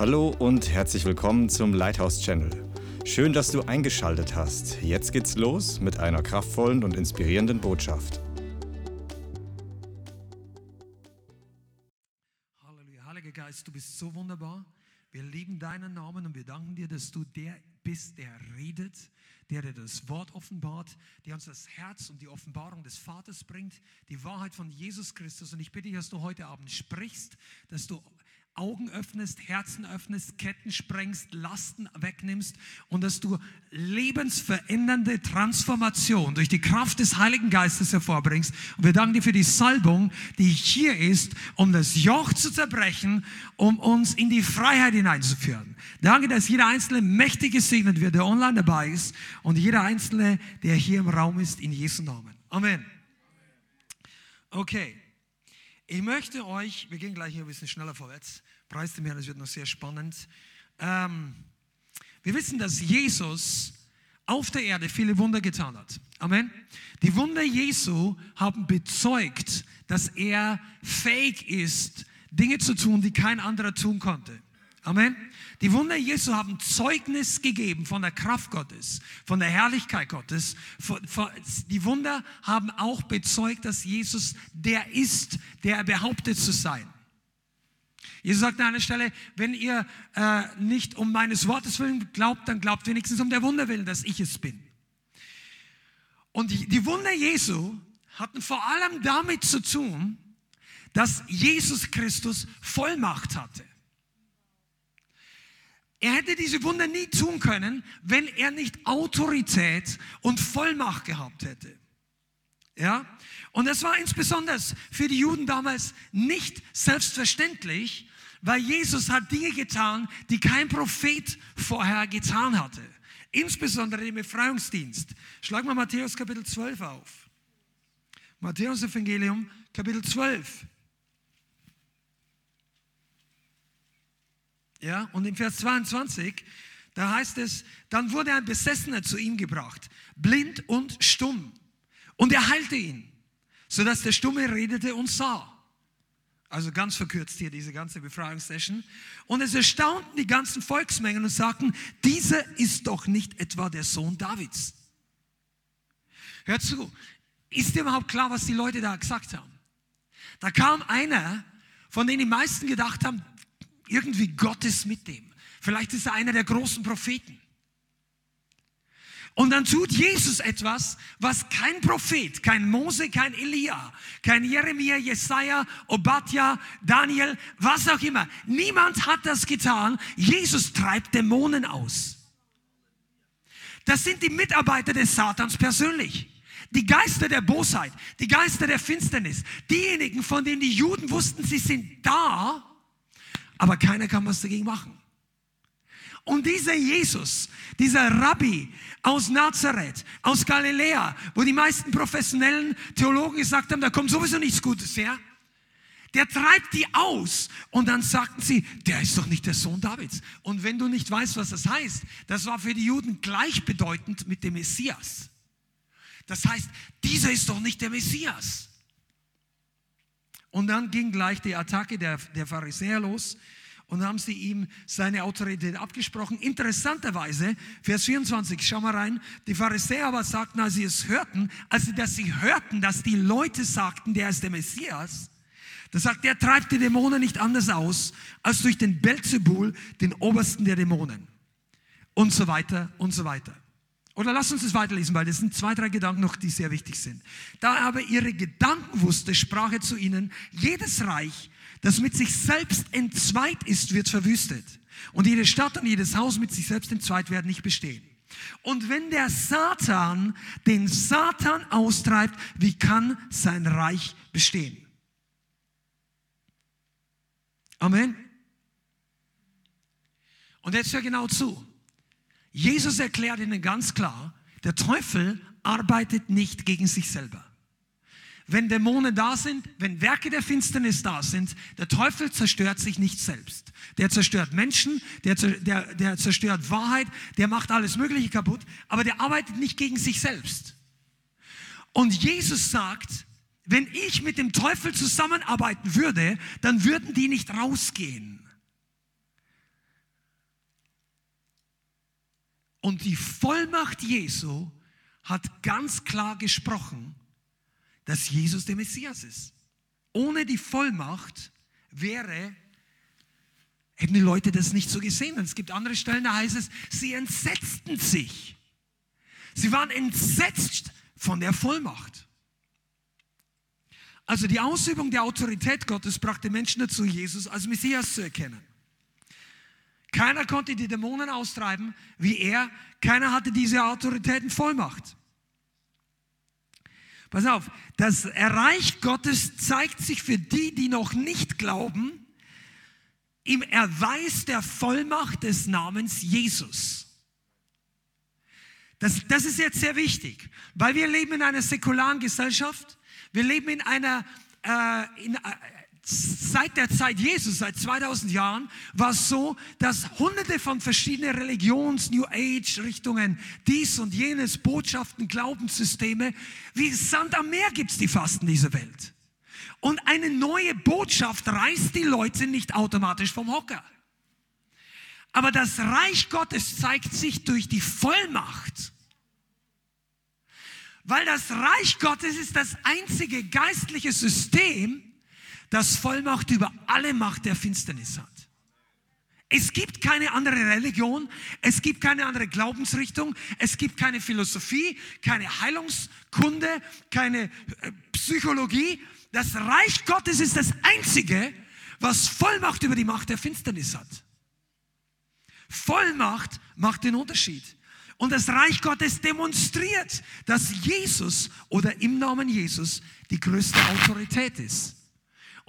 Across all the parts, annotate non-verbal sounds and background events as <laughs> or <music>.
Hallo und herzlich willkommen zum Lighthouse Channel. Schön, dass du eingeschaltet hast. Jetzt geht's los mit einer kraftvollen und inspirierenden Botschaft. Halleluja. Heiliger Geist, du bist so wunderbar. Wir lieben deinen Namen und wir danken dir, dass du der bist, der redet, der dir das Wort offenbart, der uns das Herz und die Offenbarung des Vaters bringt, die Wahrheit von Jesus Christus. Und ich bitte dich, dass du heute Abend sprichst, dass du Augen öffnest, Herzen öffnest, Ketten sprengst, Lasten wegnimmst und dass du lebensverändernde Transformation durch die Kraft des Heiligen Geistes hervorbringst. Und wir danken dir für die Salbung, die hier ist, um das Joch zu zerbrechen, um uns in die Freiheit hineinzuführen. Danke, dass jeder Einzelne mächtig gesegnet wird, der online dabei ist und jeder Einzelne, der hier im Raum ist, in Jesu Namen. Amen. Okay. Ich möchte euch, wir gehen gleich hier ein bisschen schneller vorwärts, preis dem Herrn, das wird noch sehr spannend. Ähm, wir wissen, dass Jesus auf der Erde viele Wunder getan hat. Amen. Die Wunder Jesu haben bezeugt, dass er fähig ist, Dinge zu tun, die kein anderer tun konnte. Amen. Die Wunder Jesu haben Zeugnis gegeben von der Kraft Gottes, von der Herrlichkeit Gottes. Die Wunder haben auch bezeugt, dass Jesus der ist, der er behauptet zu sein. Jesus sagt an einer Stelle, wenn ihr äh, nicht um meines Wortes willen glaubt, dann glaubt wenigstens um der Wunder willen, dass ich es bin. Und die, die Wunder Jesu hatten vor allem damit zu tun, dass Jesus Christus Vollmacht hatte. Er hätte diese Wunder nie tun können, wenn er nicht Autorität und Vollmacht gehabt hätte. Ja? Und das war insbesondere für die Juden damals nicht selbstverständlich, weil Jesus hat Dinge getan, die kein Prophet vorher getan hatte. Insbesondere im Befreiungsdienst. Schlag mal Matthäus Kapitel 12 auf. Matthäus Evangelium Kapitel 12. Ja, und im Vers 22, da heißt es, dann wurde ein Besessener zu ihm gebracht, blind und stumm. Und er heilte ihn, sodass der Stumme redete und sah. Also ganz verkürzt hier diese ganze Befreiungssession. Und es erstaunten die ganzen Volksmengen und sagten, dieser ist doch nicht etwa der Sohn Davids. Hört zu, ist dir überhaupt klar, was die Leute da gesagt haben? Da kam einer, von denen die meisten gedacht haben, irgendwie Gott ist mit dem. Vielleicht ist er einer der großen Propheten. Und dann tut Jesus etwas, was kein Prophet, kein Mose, kein Elia, kein Jeremia, Jesaja, Obadja, Daniel, was auch immer. Niemand hat das getan. Jesus treibt Dämonen aus. Das sind die Mitarbeiter des Satans persönlich. Die Geister der Bosheit, die Geister der Finsternis, diejenigen, von denen die Juden wussten, sie sind da, aber keiner kann was dagegen machen. Und dieser Jesus, dieser Rabbi aus Nazareth, aus Galiläa, wo die meisten professionellen Theologen gesagt haben, da kommt sowieso nichts Gutes her, der treibt die aus. Und dann sagten sie, der ist doch nicht der Sohn Davids. Und wenn du nicht weißt, was das heißt, das war für die Juden gleichbedeutend mit dem Messias. Das heißt, dieser ist doch nicht der Messias. Und dann ging gleich die Attacke der, der Pharisäer los und haben sie ihm seine Autorität abgesprochen. Interessanterweise, Vers 24, schau mal rein, die Pharisäer aber sagten, als sie es hörten, als dass sie hörten, dass die Leute sagten, der ist der Messias, da sagt, der treibt die Dämonen nicht anders aus, als durch den Belzebul, den obersten der Dämonen. Und so weiter und so weiter. Oder lass uns das weiterlesen, weil das sind zwei, drei Gedanken noch, die sehr wichtig sind. Da er aber ihre Gedanken wusste, sprach er zu ihnen, jedes Reich, das mit sich selbst entzweit ist, wird verwüstet. Und jede Stadt und jedes Haus mit sich selbst entzweit werden nicht bestehen. Und wenn der Satan den Satan austreibt, wie kann sein Reich bestehen? Amen. Und jetzt hör genau zu. Jesus erklärt ihnen ganz klar, der Teufel arbeitet nicht gegen sich selber. Wenn Dämonen da sind, wenn Werke der Finsternis da sind, der Teufel zerstört sich nicht selbst. Der zerstört Menschen, der, der, der zerstört Wahrheit, der macht alles Mögliche kaputt, aber der arbeitet nicht gegen sich selbst. Und Jesus sagt, wenn ich mit dem Teufel zusammenarbeiten würde, dann würden die nicht rausgehen. Und die Vollmacht Jesu hat ganz klar gesprochen, dass Jesus der Messias ist. Ohne die Vollmacht wäre, hätten die Leute das nicht so gesehen. Und es gibt andere Stellen, da heißt es, sie entsetzten sich. Sie waren entsetzt von der Vollmacht. Also die Ausübung der Autorität Gottes brachte Menschen dazu, Jesus als Messias zu erkennen. Keiner konnte die Dämonen austreiben wie er. Keiner hatte diese Autorität und Vollmacht. Pass auf, das Reich Gottes zeigt sich für die, die noch nicht glauben, im Erweis der Vollmacht des Namens Jesus. Das, das ist jetzt sehr wichtig, weil wir leben in einer säkularen Gesellschaft. Wir leben in einer, äh, in, äh, seit der Zeit Jesus, seit 2000 Jahren, war es so, dass hunderte von verschiedenen Religions, New Age Richtungen, dies und jenes, Botschaften, Glaubenssysteme, wie Sand am Meer gibt es die fast in dieser Welt. Und eine neue Botschaft reißt die Leute nicht automatisch vom Hocker. Aber das Reich Gottes zeigt sich durch die Vollmacht. Weil das Reich Gottes ist das einzige geistliche System, das Vollmacht über alle Macht der Finsternis hat. Es gibt keine andere Religion, es gibt keine andere Glaubensrichtung, es gibt keine Philosophie, keine Heilungskunde, keine äh, Psychologie. Das Reich Gottes ist das einzige, was Vollmacht über die Macht der Finsternis hat. Vollmacht macht den Unterschied. Und das Reich Gottes demonstriert, dass Jesus oder im Namen Jesus die größte Autorität ist.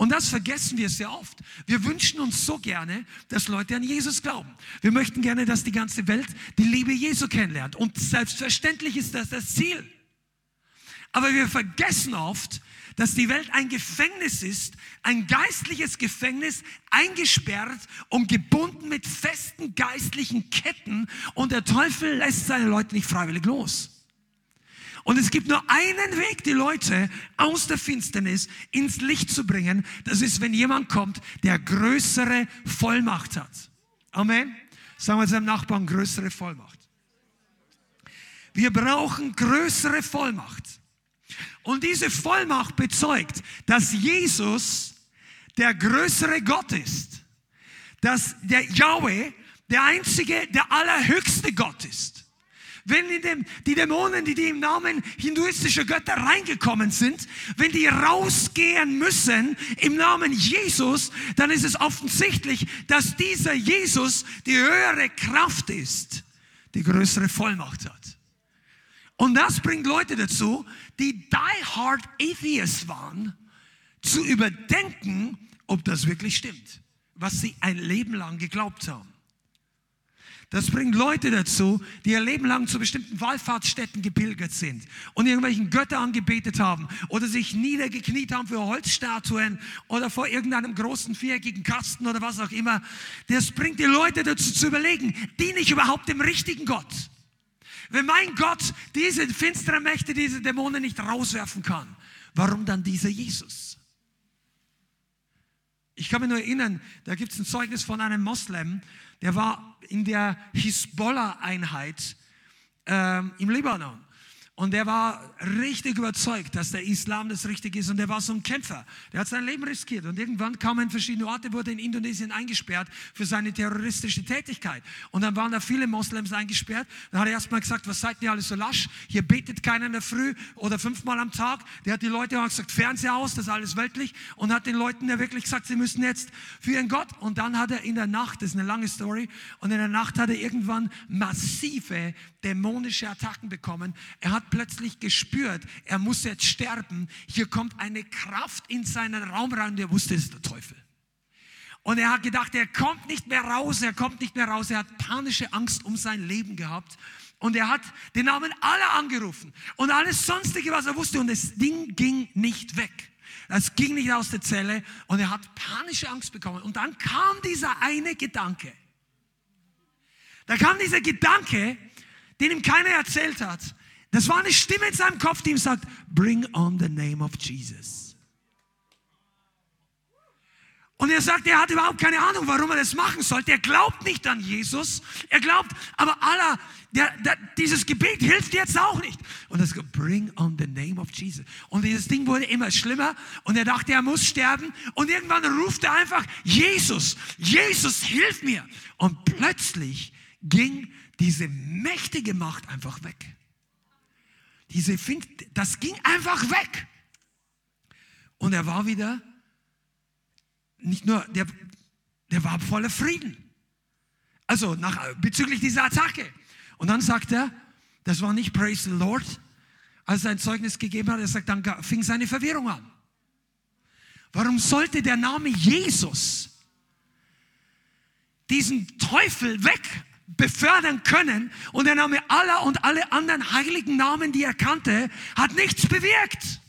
Und das vergessen wir sehr oft. Wir wünschen uns so gerne, dass Leute an Jesus glauben. Wir möchten gerne, dass die ganze Welt die Liebe Jesu kennenlernt. Und selbstverständlich ist das das Ziel. Aber wir vergessen oft, dass die Welt ein Gefängnis ist, ein geistliches Gefängnis, eingesperrt und gebunden mit festen geistlichen Ketten und der Teufel lässt seine Leute nicht freiwillig los. Und es gibt nur einen Weg, die Leute aus der Finsternis ins Licht zu bringen. Das ist, wenn jemand kommt, der größere Vollmacht hat. Amen. Sagen wir seinem Nachbarn, größere Vollmacht. Wir brauchen größere Vollmacht. Und diese Vollmacht bezeugt, dass Jesus der größere Gott ist. Dass der Yahweh der einzige, der allerhöchste Gott ist. Wenn in dem, die Dämonen, die, die im Namen hinduistischer Götter reingekommen sind, wenn die rausgehen müssen im Namen Jesus, dann ist es offensichtlich, dass dieser Jesus die höhere Kraft ist, die größere Vollmacht hat. Und das bringt Leute dazu, die die hard Atheists waren, zu überdenken, ob das wirklich stimmt, was sie ein Leben lang geglaubt haben. Das bringt Leute dazu, die ihr Leben lang zu bestimmten Wallfahrtsstätten gepilgert sind und irgendwelchen Götter angebetet haben oder sich niedergekniet haben für Holzstatuen oder vor irgendeinem großen viereckigen Kasten oder was auch immer. Das bringt die Leute dazu zu überlegen, diene ich überhaupt dem richtigen Gott? Wenn mein Gott diese finsteren Mächte, diese Dämonen nicht rauswerfen kann, warum dann dieser Jesus? Ich kann mich nur erinnern, da gibt es ein Zeugnis von einem Moslem, der war in der Hisbollah-Einheit ähm, im Libanon. Und der war richtig überzeugt, dass der Islam das Richtige ist. Und der war so ein Kämpfer. Der hat sein Leben riskiert. Und irgendwann kam er in verschiedene Orte, wurde in Indonesien eingesperrt für seine terroristische Tätigkeit. Und dann waren da viele Moslems eingesperrt. Dann hat er erstmal gesagt, was seid ihr alle so lasch? Hier betet keiner in der Früh oder fünfmal am Tag. Der hat die Leute auch gesagt, Fernseher aus, das ist alles weltlich. Und hat den Leuten ja wirklich gesagt, sie müssen jetzt für ihren Gott. Und dann hat er in der Nacht, das ist eine lange Story, und in der Nacht hat er irgendwann massive dämonische Attacken bekommen. Er hat plötzlich gespürt, er muss jetzt sterben. Hier kommt eine Kraft in seinen Raum rein und er wusste, es ist der Teufel. Und er hat gedacht, er kommt nicht mehr raus, er kommt nicht mehr raus. Er hat panische Angst um sein Leben gehabt. Und er hat den Namen aller angerufen und alles sonstige, was er wusste. Und das Ding ging nicht weg. Das ging nicht aus der Zelle und er hat panische Angst bekommen. Und dann kam dieser eine Gedanke. Da kam dieser Gedanke, den ihm keiner erzählt hat. Das war eine Stimme in seinem Kopf, die ihm sagt, bring on the name of Jesus. Und er sagt, er hat überhaupt keine Ahnung, warum er das machen sollte. Er glaubt nicht an Jesus. Er glaubt, aber Allah, der, der, dieses Gebet hilft jetzt auch nicht. Und das bring on the name of Jesus. Und dieses Ding wurde immer schlimmer. Und er dachte, er muss sterben. Und irgendwann ruft er einfach, Jesus, Jesus, hilf mir. Und plötzlich ging diese mächtige Macht einfach weg. Diese, das ging einfach weg. Und er war wieder nicht nur, der, der war voller Frieden. Also nach, bezüglich dieser Attacke. Und dann sagt er, das war nicht Praise the Lord, als er ein Zeugnis gegeben hat, er sagt, dann fing seine Verwirrung an. Warum sollte der Name Jesus diesen Teufel weg befördern können und der Name Allah und alle anderen heiligen Namen, die er kannte, hat nichts bewirkt.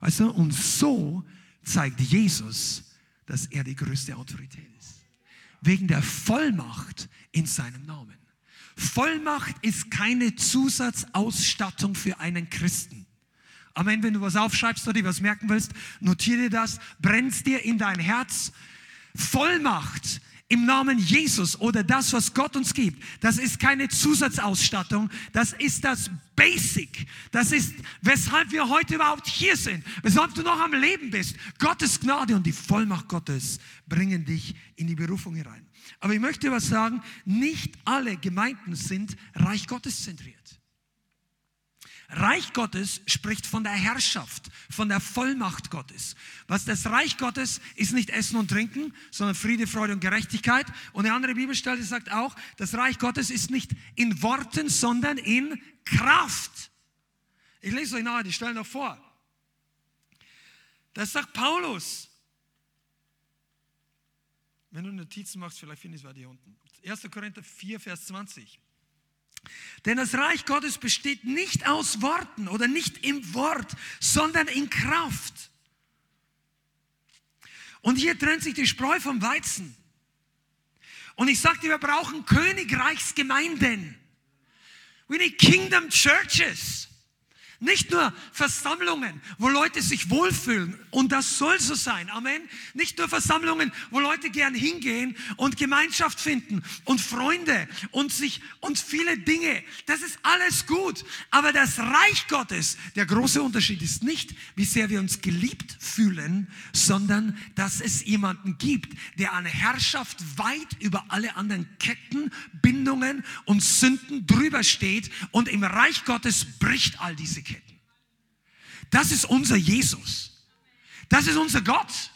Weißt du, und so zeigt Jesus, dass er die größte Autorität ist. Wegen der Vollmacht in seinem Namen. Vollmacht ist keine Zusatzausstattung für einen Christen. Amen. Wenn du was aufschreibst oder dir was merken willst, notiere das, brennst dir in dein Herz. Vollmacht im Namen Jesus oder das, was Gott uns gibt, das ist keine Zusatzausstattung, das ist das Basic. Das ist, weshalb wir heute überhaupt hier sind, weshalb du noch am Leben bist. Gottes Gnade und die Vollmacht Gottes bringen dich in die Berufung herein. Aber ich möchte was sagen, nicht alle Gemeinden sind Reich Gottes zentriert. Reich Gottes spricht von der Herrschaft, von der Vollmacht Gottes. Was das Reich Gottes ist nicht Essen und Trinken, sondern Friede, Freude und Gerechtigkeit. Und eine andere Bibelstelle sagt auch, das Reich Gottes ist nicht in Worten, sondern in Kraft. Ich lese euch nachher die Stellen noch vor. Das sagt Paulus. Wenn du Notizen machst, vielleicht findest du es hier unten. 1. Korinther 4, Vers 20. Denn das Reich Gottes besteht nicht aus Worten oder nicht im Wort, sondern in Kraft. Und hier trennt sich die Spreu vom Weizen. Und ich sagte, wir brauchen Königreichsgemeinden. We need kingdom churches. Nicht nur Versammlungen, wo Leute sich wohlfühlen und das soll so sein. Amen. Nicht nur Versammlungen, wo Leute gern hingehen und Gemeinschaft finden und Freunde und sich und viele Dinge. Das ist alles gut. Aber das Reich Gottes, der große Unterschied ist nicht, wie sehr wir uns geliebt fühlen, sondern dass es jemanden gibt, der an Herrschaft weit über alle anderen Ketten, Bindungen und Sünden drüber steht und im Reich Gottes bricht all diese Ketten. Das ist unser Jesus. Das ist unser Gott.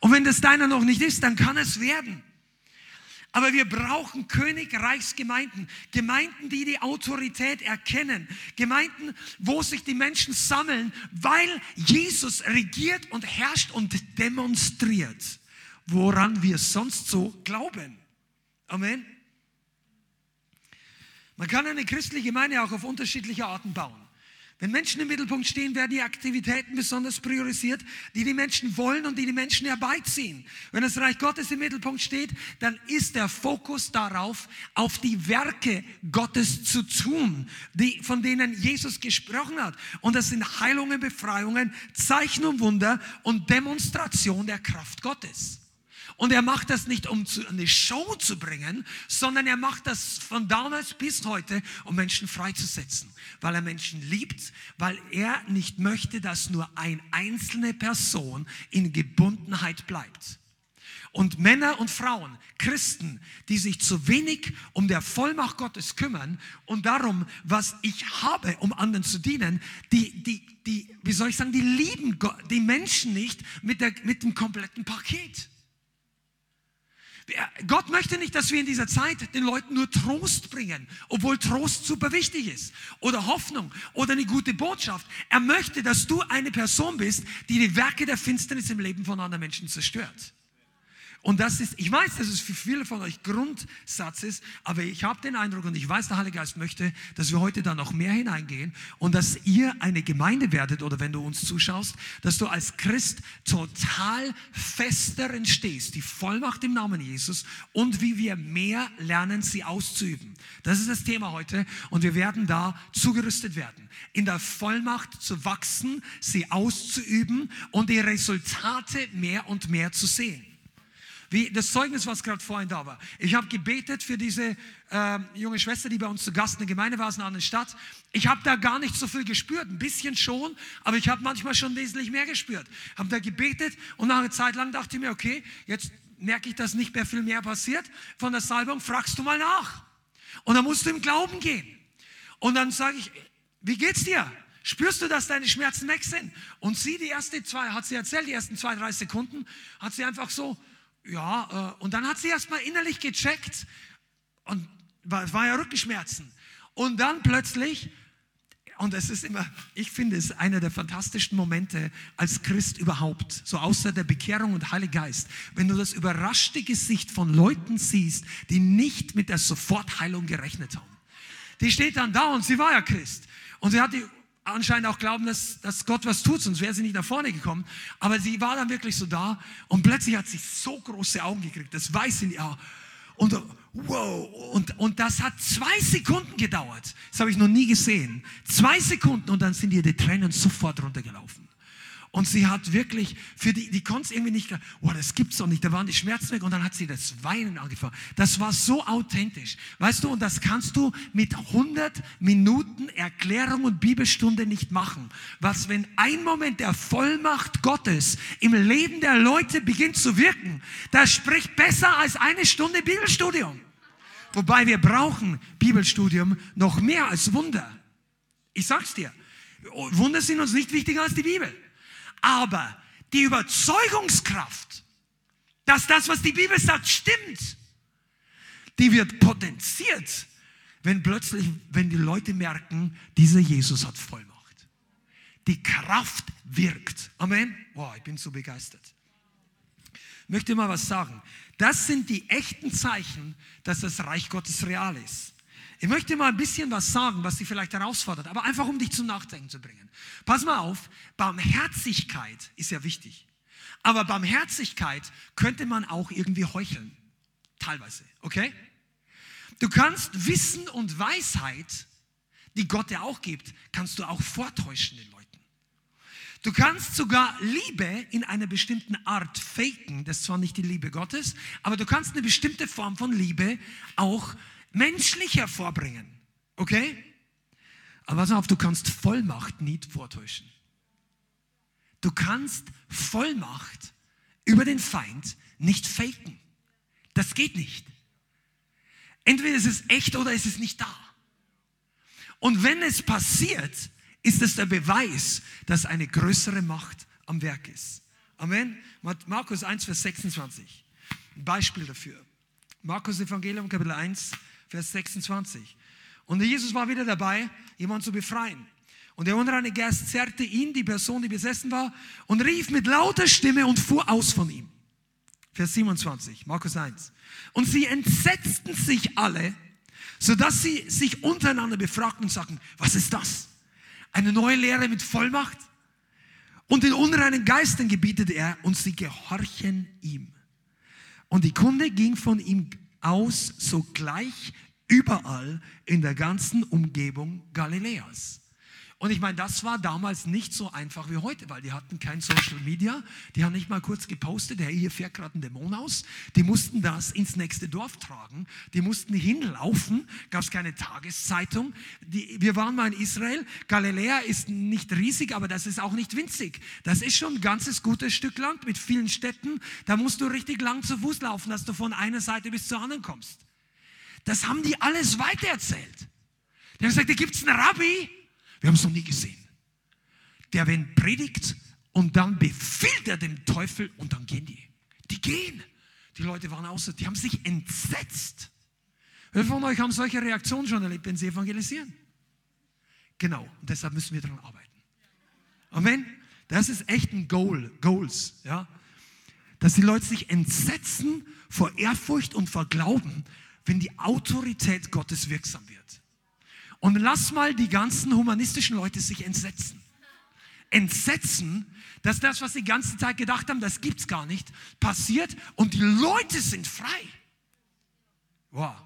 Und wenn das deiner noch nicht ist, dann kann es werden. Aber wir brauchen Königreichsgemeinden, Gemeinden, die die Autorität erkennen, Gemeinden, wo sich die Menschen sammeln, weil Jesus regiert und herrscht und demonstriert, woran wir sonst so glauben. Amen. Man kann eine christliche Gemeinde auch auf unterschiedliche Arten bauen. Wenn Menschen im Mittelpunkt stehen, werden die Aktivitäten besonders priorisiert, die die Menschen wollen und die die Menschen herbeiziehen. Wenn das Reich Gottes im Mittelpunkt steht, dann ist der Fokus darauf, auf die Werke Gottes zu tun, die, von denen Jesus gesprochen hat. Und das sind Heilungen, Befreiungen, Zeichen und Wunder und Demonstration der Kraft Gottes. Und er macht das nicht, um zu, eine Show zu bringen, sondern er macht das von damals bis heute, um Menschen freizusetzen. Weil er Menschen liebt, weil er nicht möchte, dass nur eine einzelne Person in Gebundenheit bleibt. Und Männer und Frauen, Christen, die sich zu wenig um der Vollmacht Gottes kümmern und darum, was ich habe, um anderen zu dienen, die, die, die, wie soll ich sagen, die lieben die Menschen nicht mit, der, mit dem kompletten Paket. Gott möchte nicht, dass wir in dieser Zeit den Leuten nur Trost bringen, obwohl Trost super wichtig ist. Oder Hoffnung oder eine gute Botschaft. Er möchte, dass du eine Person bist, die die Werke der Finsternis im Leben von anderen Menschen zerstört. Und das ist, ich weiß, dass es für viele von euch Grundsatz ist, aber ich habe den Eindruck und ich weiß, der Heilige Geist möchte, dass wir heute da noch mehr hineingehen und dass ihr eine Gemeinde werdet oder wenn du uns zuschaust, dass du als Christ total fest darin stehst, die Vollmacht im Namen Jesus und wie wir mehr lernen, sie auszuüben. Das ist das Thema heute und wir werden da zugerüstet werden, in der Vollmacht zu wachsen, sie auszuüben und die Resultate mehr und mehr zu sehen. Wie das Zeugnis, was gerade vorhin da war. Ich habe gebetet für diese äh, junge Schwester, die bei uns zu Gast in der Gemeinde war, in einer anderen Stadt. Ich habe da gar nicht so viel gespürt, ein bisschen schon, aber ich habe manchmal schon wesentlich mehr gespürt. Habe da gebetet und nach einer Zeit lang dachte ich mir, okay, jetzt merke ich, dass nicht mehr viel mehr passiert von der Salbung, fragst du mal nach. Und dann musst du im Glauben gehen. Und dann sage ich, wie geht's dir? Spürst du, dass deine Schmerzen weg sind? Und sie, die erste zwei, hat sie erzählt, die ersten zwei, drei Sekunden, hat sie einfach so, ja, äh, und dann hat sie erstmal innerlich gecheckt und es war ja Rückenschmerzen. Und dann plötzlich, und es ist immer, ich finde es einer der fantastischsten Momente als Christ überhaupt, so außer der Bekehrung und Heilige Geist, wenn du das überraschte Gesicht von Leuten siehst, die nicht mit der Sofortheilung gerechnet haben. Die steht dann da und sie war ja Christ. Und sie hat die anscheinend auch glauben, dass, dass Gott was tut, sonst wäre sie nicht nach vorne gekommen. Aber sie war dann wirklich so da und plötzlich hat sie so große Augen gekriegt, das weiß sie ja. Und wow, und, und das hat zwei Sekunden gedauert. Das habe ich noch nie gesehen. Zwei Sekunden und dann sind ihr die Tränen sofort runtergelaufen. Und sie hat wirklich, für die, die konnte es irgendwie nicht, oh, das gibt's doch nicht, da waren die Schmerzen weg und dann hat sie das Weinen angefangen. Das war so authentisch. Weißt du, und das kannst du mit 100 Minuten Erklärung und Bibelstunde nicht machen. Was, wenn ein Moment der Vollmacht Gottes im Leben der Leute beginnt zu wirken, das spricht besser als eine Stunde Bibelstudium. Wobei wir brauchen Bibelstudium noch mehr als Wunder. Ich sag's dir. Wunder sind uns nicht wichtiger als die Bibel. Aber die Überzeugungskraft, dass das, was die Bibel sagt, stimmt, die wird potenziert, wenn plötzlich, wenn die Leute merken, dieser Jesus hat Vollmacht. Die Kraft wirkt. Amen. Wow, ich bin so begeistert. Ich möchte mal was sagen. Das sind die echten Zeichen, dass das Reich Gottes real ist. Ich möchte mal ein bisschen was sagen, was dich vielleicht herausfordert, aber einfach um dich zum Nachdenken zu bringen. Pass mal auf, Barmherzigkeit ist ja wichtig. Aber Barmherzigkeit könnte man auch irgendwie heucheln. Teilweise, okay? Du kannst Wissen und Weisheit, die Gott dir auch gibt, kannst du auch vortäuschen den Leuten. Du kannst sogar Liebe in einer bestimmten Art faken. Das ist zwar nicht die Liebe Gottes, aber du kannst eine bestimmte Form von Liebe auch menschlich hervorbringen. Okay? Aber pass auf, du kannst Vollmacht nicht vortäuschen. Du kannst Vollmacht über den Feind nicht faken. Das geht nicht. Entweder ist es echt oder ist es nicht da. Und wenn es passiert, ist es der Beweis, dass eine größere Macht am Werk ist. Amen. Markus 1, Vers 26. Ein Beispiel dafür. Markus Evangelium, Kapitel 1, Vers 26. Und Jesus war wieder dabei, jemanden zu befreien. Und der unreine Geist zerrte ihn, die Person, die besessen war, und rief mit lauter Stimme und fuhr aus von ihm. Vers 27, Markus 1. Und sie entsetzten sich alle, sodass sie sich untereinander befragten und sagten, was ist das? Eine neue Lehre mit Vollmacht? Und den unreinen Geistern gebietet er, und sie gehorchen ihm. Und die Kunde ging von ihm aus sogleich überall in der ganzen Umgebung Galiläas. Und ich meine, das war damals nicht so einfach wie heute, weil die hatten kein Social Media, die haben nicht mal kurz gepostet, hey, hier fährt gerade ein Dämon aus. Die mussten das ins nächste Dorf tragen, die mussten hinlaufen, gab es keine Tageszeitung. Die, wir waren mal in Israel, Galiläa ist nicht riesig, aber das ist auch nicht winzig. Das ist schon ein ganzes gutes Stück Land mit vielen Städten. Da musst du richtig lang zu Fuß laufen, dass du von einer Seite bis zur anderen kommst. Das haben die alles weitererzählt. Die haben gesagt, da gibt es einen Rabbi, wir haben es noch nie gesehen. Der, wenn predigt und dann befiehlt er dem Teufel und dann gehen die. Die gehen. Die Leute waren außer, die haben sich entsetzt. Wer von euch haben solche Reaktionen schon erlebt, wenn sie evangelisieren? Genau, und deshalb müssen wir daran arbeiten. Amen. Das ist echt ein Goal, Goals, ja. dass die Leute sich entsetzen vor Ehrfurcht und vor Glauben, wenn die Autorität Gottes wirksam wird. Und lass mal die ganzen humanistischen Leute sich entsetzen. Entsetzen, dass das, was sie die ganze Zeit gedacht haben, das gibt's gar nicht, passiert und die Leute sind frei. Wow.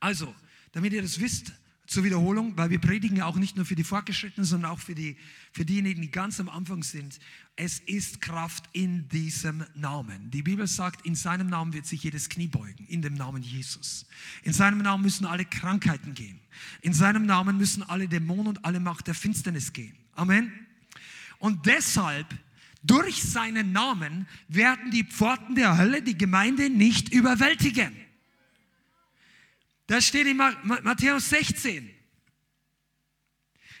Also, damit ihr das wisst, zur Wiederholung, weil wir predigen ja auch nicht nur für die Fortgeschrittenen, sondern auch für, die, für diejenigen, die ganz am Anfang sind. Es ist Kraft in diesem Namen. Die Bibel sagt, in seinem Namen wird sich jedes Knie beugen, in dem Namen Jesus. In seinem Namen müssen alle Krankheiten gehen. In seinem Namen müssen alle Dämonen und alle Macht der Finsternis gehen. Amen. Und deshalb, durch seinen Namen, werden die Pforten der Hölle die Gemeinde nicht überwältigen. Das steht in Matthäus 16.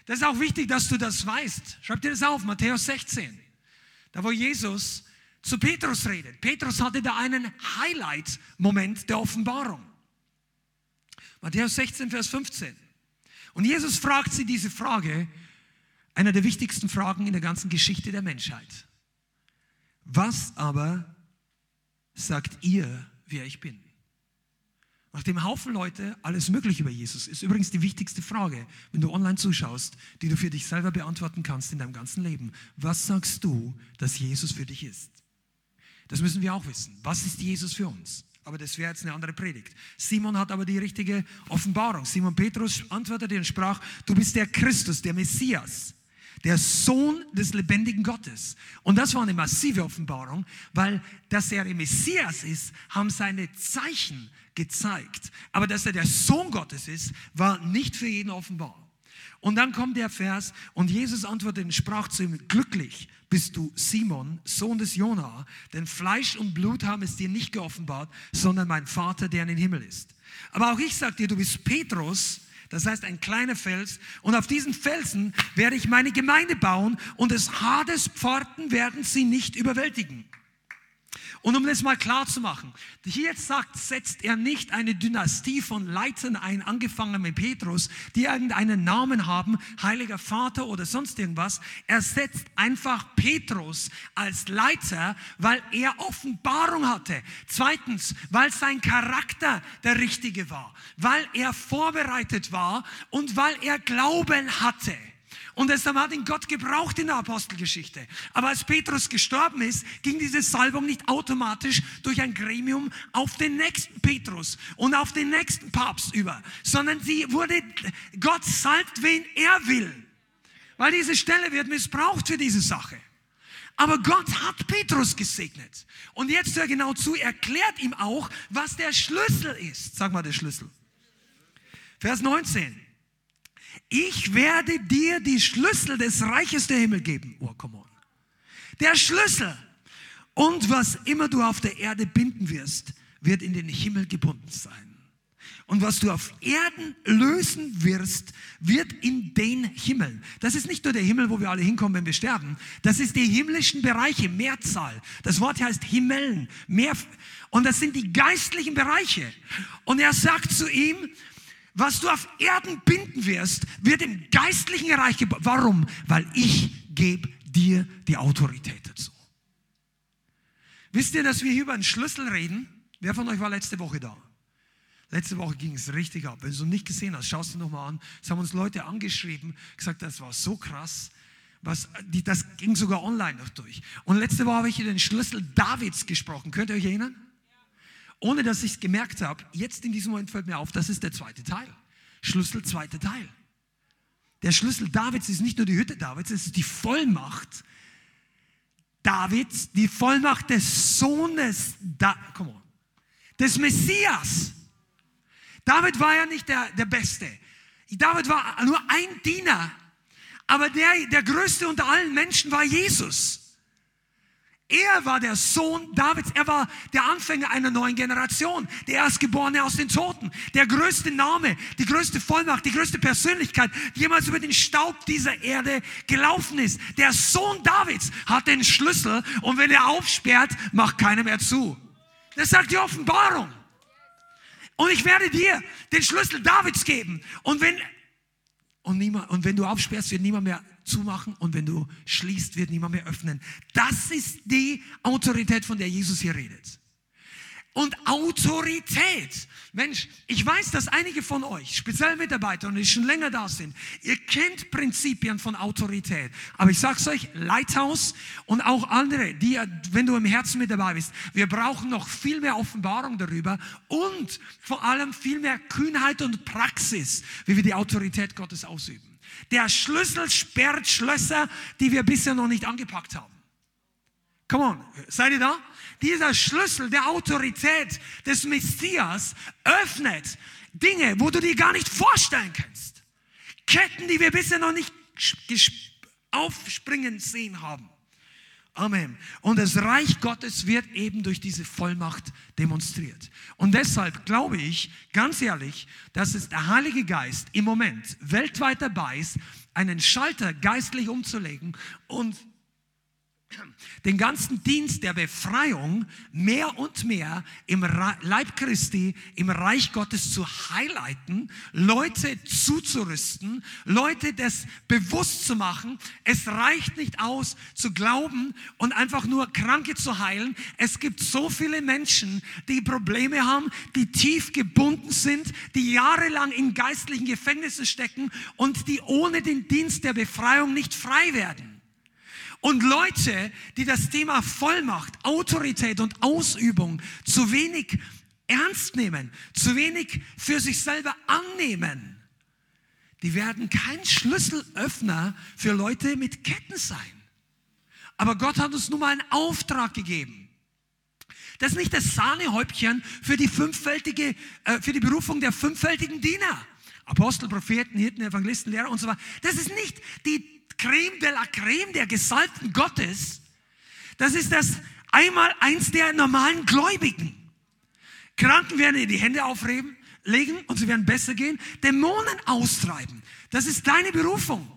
Das ist auch wichtig, dass du das weißt. Schreib dir das auf, Matthäus 16. Da wo Jesus zu Petrus redet. Petrus hatte da einen Highlight-Moment der Offenbarung. Matthäus 16, Vers 15. Und Jesus fragt sie diese Frage, einer der wichtigsten Fragen in der ganzen Geschichte der Menschheit. Was aber sagt ihr, wer ich bin? Nachdem Haufen Leute alles Mögliche über Jesus ist übrigens die wichtigste Frage, wenn du online zuschaust, die du für dich selber beantworten kannst in deinem ganzen Leben. Was sagst du, dass Jesus für dich ist? Das müssen wir auch wissen. Was ist Jesus für uns? Aber das wäre jetzt eine andere Predigt. Simon hat aber die richtige Offenbarung. Simon Petrus antwortete und sprach, du bist der Christus, der Messias, der Sohn des lebendigen Gottes. Und das war eine massive Offenbarung, weil dass er der Messias ist, haben seine Zeichen gezeigt. Aber dass er der Sohn Gottes ist, war nicht für jeden offenbar. Und dann kommt der Vers und Jesus antwortete und sprach zu ihm, glücklich bist du Simon, Sohn des Jona, denn Fleisch und Blut haben es dir nicht geoffenbart, sondern mein Vater, der in den Himmel ist. Aber auch ich sage dir, du bist Petrus, das heißt ein kleiner Fels, und auf diesen Felsen werde ich meine Gemeinde bauen und des Hades Pforten werden sie nicht überwältigen. Und um das mal klar zu machen, hier sagt, setzt er nicht eine Dynastie von Leitern ein, angefangen mit Petrus, die irgendeinen Namen haben, Heiliger Vater oder sonst irgendwas. Er setzt einfach Petrus als Leiter, weil er Offenbarung hatte. Zweitens, weil sein Charakter der richtige war, weil er vorbereitet war und weil er Glauben hatte. Und deshalb hat ihn Gott gebraucht in der Apostelgeschichte. Aber als Petrus gestorben ist, ging diese Salbung nicht automatisch durch ein Gremium auf den nächsten Petrus und auf den nächsten Papst über, sondern sie wurde, Gott salbt, wen er will. Weil diese Stelle wird missbraucht für diese Sache. Aber Gott hat Petrus gesegnet. Und jetzt hör genau zu, erklärt ihm auch, was der Schlüssel ist. Sag mal der Schlüssel. Vers 19 ich werde dir die Schlüssel des Reiches der Himmel geben. Oh, come on. Der Schlüssel. Und was immer du auf der Erde binden wirst, wird in den Himmel gebunden sein. Und was du auf Erden lösen wirst, wird in den Himmeln. Das ist nicht nur der Himmel, wo wir alle hinkommen, wenn wir sterben. Das ist die himmlischen Bereiche, Mehrzahl. Das Wort heißt Himmeln. Mehr, und das sind die geistlichen Bereiche. Und er sagt zu ihm, was du auf Erden binden wirst, wird im geistlichen Reich gebaut. Warum? Weil ich gebe dir die Autorität dazu. Wisst ihr, dass wir hier über einen Schlüssel reden? Wer von euch war letzte Woche da? Letzte Woche ging es richtig ab. Wenn du es noch nicht gesehen hast, schaust du nochmal an. Es haben uns Leute angeschrieben, gesagt, das war so krass. Was, die, das ging sogar online noch durch. Und letzte Woche habe ich über den Schlüssel Davids gesprochen. Könnt ihr euch erinnern? Ohne dass ich es gemerkt habe, jetzt in diesem Moment fällt mir auf, das ist der zweite Teil. Schlüssel, zweiter Teil. Der Schlüssel Davids ist nicht nur die Hütte Davids, es ist die Vollmacht Davids, die Vollmacht des Sohnes, da, come on, des Messias. David war ja nicht der, der Beste. David war nur ein Diener. Aber der, der größte unter allen Menschen war Jesus. Er war der Sohn Davids. Er war der Anfänger einer neuen Generation. Der Erstgeborene aus den Toten. Der größte Name, die größte Vollmacht, die größte Persönlichkeit, die jemals über den Staub dieser Erde gelaufen ist. Der Sohn Davids hat den Schlüssel und wenn er aufsperrt, macht keiner mehr zu. Das sagt die Offenbarung. Und ich werde dir den Schlüssel Davids geben. Und wenn und, niemand, und wenn du aufsperrst, wird niemand mehr zumachen und wenn du schließt, wird niemand mehr öffnen. Das ist die Autorität, von der Jesus hier redet und Autorität. Mensch, ich weiß, dass einige von euch, speziell Mitarbeiter die schon länger da sind, ihr kennt Prinzipien von Autorität. Aber ich sag's euch, Lighthouse und auch andere, die, wenn du im Herzen mit dabei bist, wir brauchen noch viel mehr Offenbarung darüber und vor allem viel mehr Kühnheit und Praxis, wie wir die Autorität Gottes ausüben. Der Schlüssel sperrt Schlösser, die wir bisher noch nicht angepackt haben. Come on, seid ihr da? Dieser Schlüssel der Autorität des Messias öffnet Dinge, wo du dir gar nicht vorstellen kannst. Ketten, die wir bisher noch nicht aufspringen sehen haben. Amen. Und das Reich Gottes wird eben durch diese Vollmacht demonstriert. Und deshalb glaube ich, ganz ehrlich, dass es der Heilige Geist im Moment weltweit dabei ist, einen Schalter geistlich umzulegen und den ganzen Dienst der Befreiung mehr und mehr im Leib Christi, im Reich Gottes zu highlighten, Leute zuzurüsten, Leute das bewusst zu machen. Es reicht nicht aus zu glauben und einfach nur Kranke zu heilen. Es gibt so viele Menschen, die Probleme haben, die tief gebunden sind, die jahrelang in geistlichen Gefängnissen stecken und die ohne den Dienst der Befreiung nicht frei werden. Und Leute, die das Thema Vollmacht, Autorität und Ausübung zu wenig ernst nehmen, zu wenig für sich selber annehmen, die werden kein Schlüsselöffner für Leute mit Ketten sein. Aber Gott hat uns nun mal einen Auftrag gegeben. Das ist nicht das Sahnehäubchen für die fünffältige, äh, für die Berufung der fünffältigen Diener. Apostel, Propheten, Hirten, Evangelisten, Lehrer und so weiter. Das ist nicht die Creme de la Creme der Gesalbten Gottes, das ist das einmal eins der normalen Gläubigen. Kranken werden in die Hände auflegen legen und sie werden besser gehen. Dämonen austreiben. Das ist deine Berufung.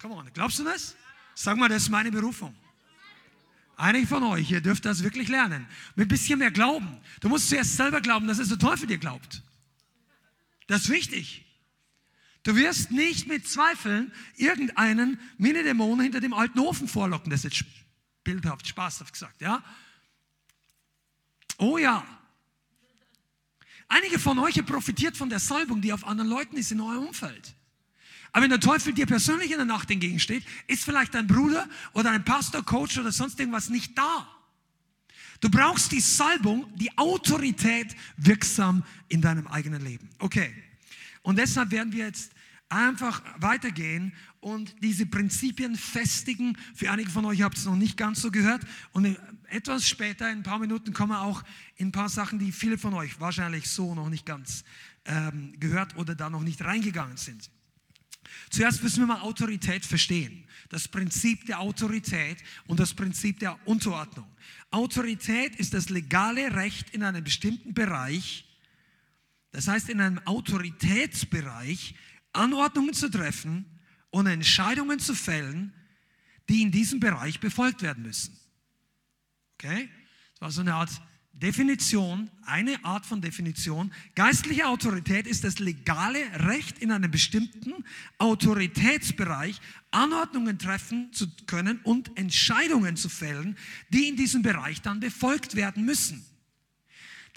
Come on, glaubst du das? Sag mal, das ist meine Berufung. Einige von euch, ihr dürft das wirklich lernen. Mit ein bisschen mehr Glauben. Du musst zuerst selber glauben, dass es der Teufel dir glaubt. Das ist wichtig. Du wirst nicht mit Zweifeln irgendeinen Mini-Dämon hinter dem alten Ofen vorlocken. Das ist jetzt bildhaft, spaßhaft gesagt, ja? Oh ja. Einige von euch profitiert von der Salbung, die auf anderen Leuten ist in eurem Umfeld. Aber wenn der Teufel dir persönlich in der Nacht entgegensteht, ist vielleicht dein Bruder oder ein Pastor, Coach oder sonst irgendwas nicht da. Du brauchst die Salbung, die Autorität wirksam in deinem eigenen Leben. Okay. Und deshalb werden wir jetzt einfach weitergehen und diese Prinzipien festigen. Für einige von euch habt es noch nicht ganz so gehört. Und etwas später, in ein paar Minuten, kommen wir auch in ein paar Sachen, die viele von euch wahrscheinlich so noch nicht ganz ähm, gehört oder da noch nicht reingegangen sind. Zuerst müssen wir mal Autorität verstehen. Das Prinzip der Autorität und das Prinzip der Unterordnung. Autorität ist das legale Recht in einem bestimmten Bereich, das heißt in einem Autoritätsbereich, Anordnungen zu treffen und Entscheidungen zu fällen, die in diesem Bereich befolgt werden müssen. Okay? Das war so eine Art Definition, eine Art von Definition. Geistliche Autorität ist das legale Recht in einem bestimmten Autoritätsbereich, Anordnungen treffen zu können und Entscheidungen zu fällen, die in diesem Bereich dann befolgt werden müssen.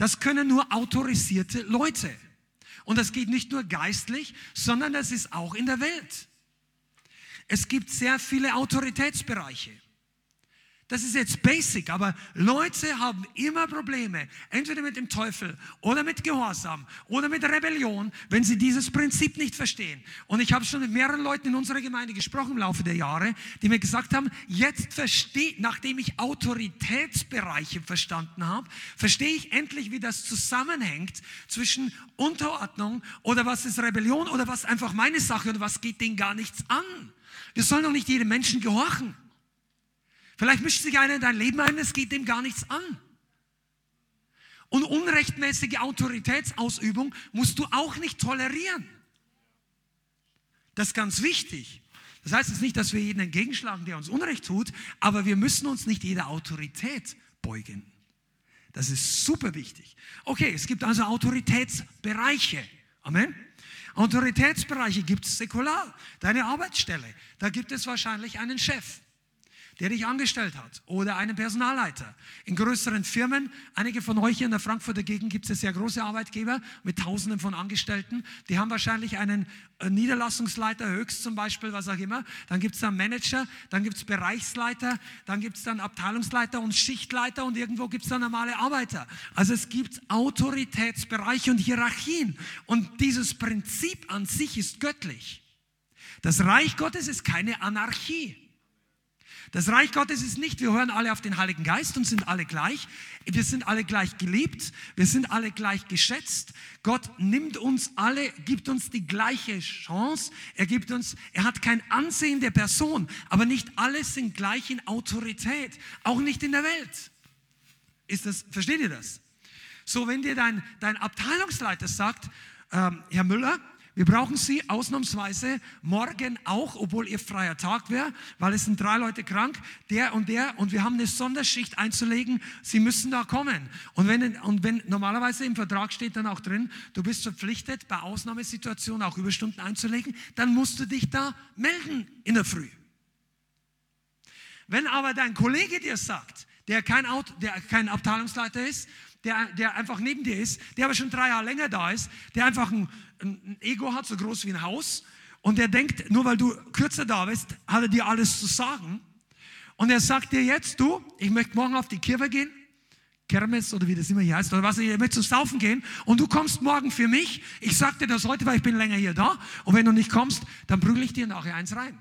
Das können nur autorisierte Leute. Und das geht nicht nur geistlich, sondern das ist auch in der Welt. Es gibt sehr viele Autoritätsbereiche. Das ist jetzt basic, aber Leute haben immer Probleme, entweder mit dem Teufel oder mit Gehorsam oder mit Rebellion, wenn sie dieses Prinzip nicht verstehen. Und ich habe schon mit mehreren Leuten in unserer Gemeinde gesprochen im Laufe der Jahre, die mir gesagt haben, jetzt verstehe, nachdem ich Autoritätsbereiche verstanden habe, verstehe ich endlich, wie das zusammenhängt zwischen Unterordnung oder was ist Rebellion oder was einfach meine Sache und was geht denen gar nichts an. Wir sollen doch nicht jedem Menschen gehorchen. Vielleicht mischt sich einer in dein Leben ein, es geht dem gar nichts an. Und unrechtmäßige Autoritätsausübung musst du auch nicht tolerieren. Das ist ganz wichtig. Das heißt jetzt nicht, dass wir jeden entgegenschlagen, der uns Unrecht tut, aber wir müssen uns nicht jeder Autorität beugen. Das ist super wichtig. Okay, es gibt also Autoritätsbereiche. Amen. Autoritätsbereiche gibt es säkular. Deine Arbeitsstelle, da gibt es wahrscheinlich einen Chef der dich angestellt hat oder einen Personalleiter. In größeren Firmen, einige von euch hier in der Frankfurter Gegend gibt es sehr große Arbeitgeber mit Tausenden von Angestellten. Die haben wahrscheinlich einen äh, Niederlassungsleiter, höchst zum Beispiel, was auch immer. Dann gibt es dann Manager, dann gibt es Bereichsleiter, dann gibt es dann Abteilungsleiter und Schichtleiter und irgendwo gibt es dann normale Arbeiter. Also es gibt Autoritätsbereiche und Hierarchien. Und dieses Prinzip an sich ist göttlich. Das Reich Gottes ist keine Anarchie. Das Reich Gottes ist nicht, wir hören alle auf den Heiligen Geist und sind alle gleich. Wir sind alle gleich geliebt. Wir sind alle gleich geschätzt. Gott nimmt uns alle, gibt uns die gleiche Chance. Er gibt uns, er hat kein Ansehen der Person, aber nicht alle sind gleich in Autorität. Auch nicht in der Welt. Ist das, versteht ihr das? So, wenn dir dein, dein Abteilungsleiter sagt, ähm, Herr Müller, wir brauchen Sie ausnahmsweise morgen auch, obwohl Ihr freier Tag wäre, weil es sind drei Leute krank, der und der, und wir haben eine Sonderschicht einzulegen. Sie müssen da kommen. Und wenn, und wenn normalerweise im Vertrag steht dann auch drin, du bist verpflichtet, bei Ausnahmesituationen auch Überstunden einzulegen, dann musst du dich da melden in der Früh. Wenn aber dein Kollege dir sagt, der kein, Auto, der kein Abteilungsleiter ist, der, der einfach neben dir ist, der aber schon drei Jahre länger da ist, der einfach ein, ein Ego hat, so groß wie ein Haus, und der denkt, nur weil du kürzer da bist, hat er dir alles zu sagen. Und er sagt dir jetzt, du, ich möchte morgen auf die Kirche gehen, Kermes oder wie das immer hier heißt, oder was, ich möchte zum Saufen gehen und du kommst morgen für mich. Ich sag dir das heute, weil ich bin länger hier da. Und wenn du nicht kommst, dann prügel ich dir nachher eins rein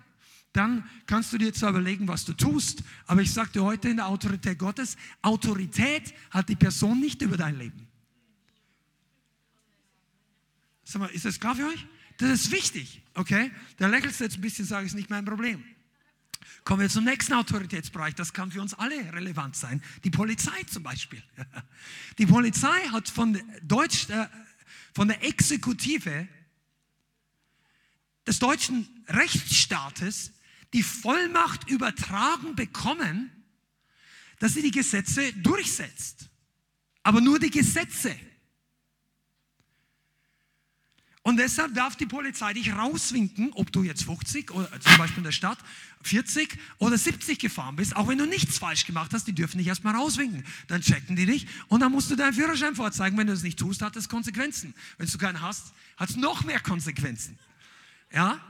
dann kannst du dir zwar überlegen, was du tust, aber ich sagte heute in der Autorität Gottes, Autorität hat die Person nicht über dein Leben. Sag mal, ist das klar für euch? Das ist wichtig, okay? Da lächelst jetzt ein bisschen, sage ich, ist nicht mein Problem. Kommen wir zum nächsten Autoritätsbereich. Das kann für uns alle relevant sein. Die Polizei zum Beispiel. <laughs> Die Polizei hat von, Deutsch, äh, von der Exekutive des deutschen Rechtsstaates die Vollmacht übertragen bekommen, dass sie die Gesetze durchsetzt. Aber nur die Gesetze. Und deshalb darf die Polizei dich rauswinken, ob du jetzt 50 oder zum Beispiel in der Stadt 40 oder 70 gefahren bist, auch wenn du nichts falsch gemacht hast, die dürfen dich erstmal rauswinken. Dann checken die dich und dann musst du deinen Führerschein vorzeigen. Wenn du es nicht tust, hat es Konsequenzen. Wenn du keinen hast, hat es noch mehr Konsequenzen. Ja?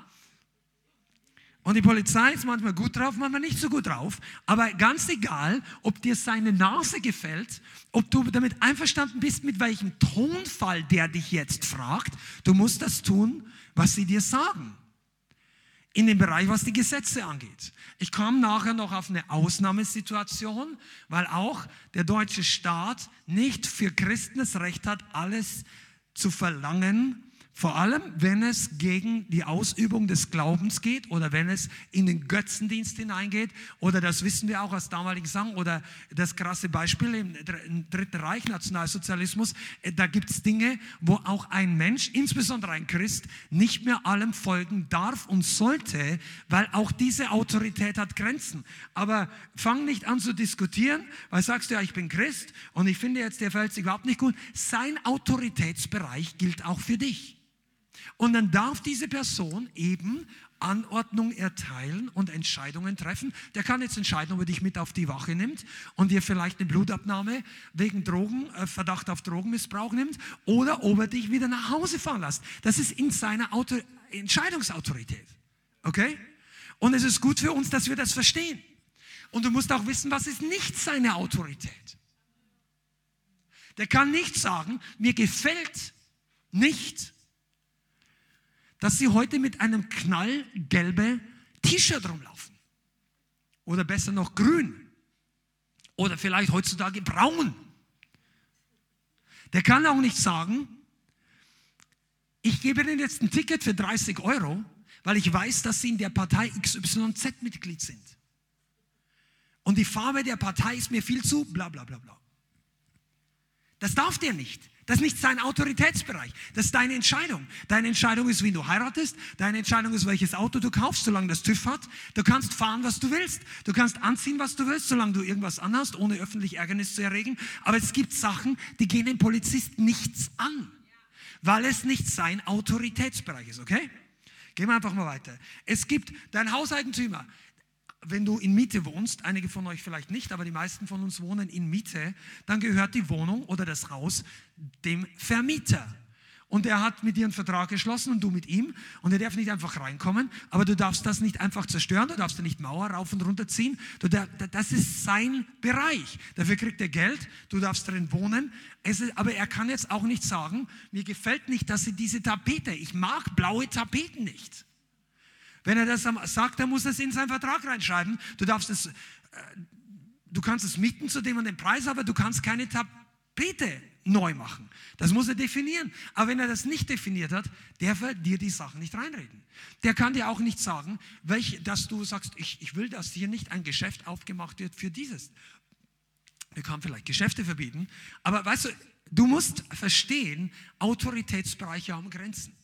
Und die Polizei ist manchmal gut drauf, manchmal nicht so gut drauf. Aber ganz egal, ob dir seine Nase gefällt, ob du damit einverstanden bist, mit welchem Tonfall der dich jetzt fragt, du musst das tun, was sie dir sagen. In dem Bereich, was die Gesetze angeht. Ich komme nachher noch auf eine Ausnahmesituation, weil auch der deutsche Staat nicht für Christen das Recht hat, alles zu verlangen, vor allem, wenn es gegen die Ausübung des Glaubens geht oder wenn es in den Götzendienst hineingeht oder das wissen wir auch aus damaligen Sagen oder das krasse Beispiel im Dritten Reich, Nationalsozialismus, äh, da gibt es Dinge, wo auch ein Mensch, insbesondere ein Christ, nicht mehr allem folgen darf und sollte, weil auch diese Autorität hat Grenzen. Aber fang nicht an zu diskutieren, weil sagst du ja, ich bin Christ und ich finde jetzt, der verhält sich überhaupt nicht gut. Sein Autoritätsbereich gilt auch für dich. Und dann darf diese Person eben Anordnung erteilen und Entscheidungen treffen. Der kann jetzt entscheiden, ob er dich mit auf die Wache nimmt und dir vielleicht eine Blutabnahme wegen Drogen, äh, Verdacht auf Drogenmissbrauch nimmt oder ob er dich wieder nach Hause fahren lässt. Das ist in seiner Auto Entscheidungsautorität. Okay? Und es ist gut für uns, dass wir das verstehen. Und du musst auch wissen, was ist nicht seine Autorität. Der kann nicht sagen, mir gefällt nicht, dass sie heute mit einem knallgelben T-Shirt rumlaufen. Oder besser noch grün. Oder vielleicht heutzutage braun. Der kann auch nicht sagen, ich gebe Ihnen jetzt ein Ticket für 30 Euro, weil ich weiß, dass Sie in der Partei XYZ Mitglied sind. Und die Farbe der Partei ist mir viel zu, bla bla bla bla. Das darf der nicht. Das ist nicht sein Autoritätsbereich. Das ist deine Entscheidung. Deine Entscheidung ist, wie du heiratest. Deine Entscheidung ist, welches Auto du kaufst, solange das TÜV hat. Du kannst fahren, was du willst. Du kannst anziehen, was du willst, solange du irgendwas anhast, ohne öffentlich Ärgernis zu erregen. Aber es gibt Sachen, die gehen den Polizisten nichts an. weil es nicht sein Autoritätsbereich ist, okay? Gehen wir einfach mal weiter. Es gibt dein Hauseigentümer. Wenn du in Miete wohnst, einige von euch vielleicht nicht, aber die meisten von uns wohnen in Miete, dann gehört die Wohnung oder das Haus dem Vermieter und er hat mit dir einen Vertrag geschlossen und du mit ihm und er darf nicht einfach reinkommen, aber du darfst das nicht einfach zerstören, du darfst nicht Mauer rauf und runter ziehen, du, das ist sein Bereich. Dafür kriegt er Geld, du darfst drin wohnen, ist, aber er kann jetzt auch nicht sagen, mir gefällt nicht, dass sie diese Tapete, ich mag blaue Tapeten nicht. Wenn er das sagt, dann muss er es in seinen Vertrag reinschreiben. Du darfst es, äh, du kannst es mieten zu dem und dem Preis, aber du kannst keine Tapete neu machen. Das muss er definieren. Aber wenn er das nicht definiert hat, darf er dir die Sachen nicht reinreden. Der kann dir auch nicht sagen, welch, dass du sagst, ich, ich will, dass hier nicht ein Geschäft aufgemacht wird für dieses. Wir können vielleicht Geschäfte verbieten, aber weißt du, du musst verstehen, Autoritätsbereiche haben Grenzen.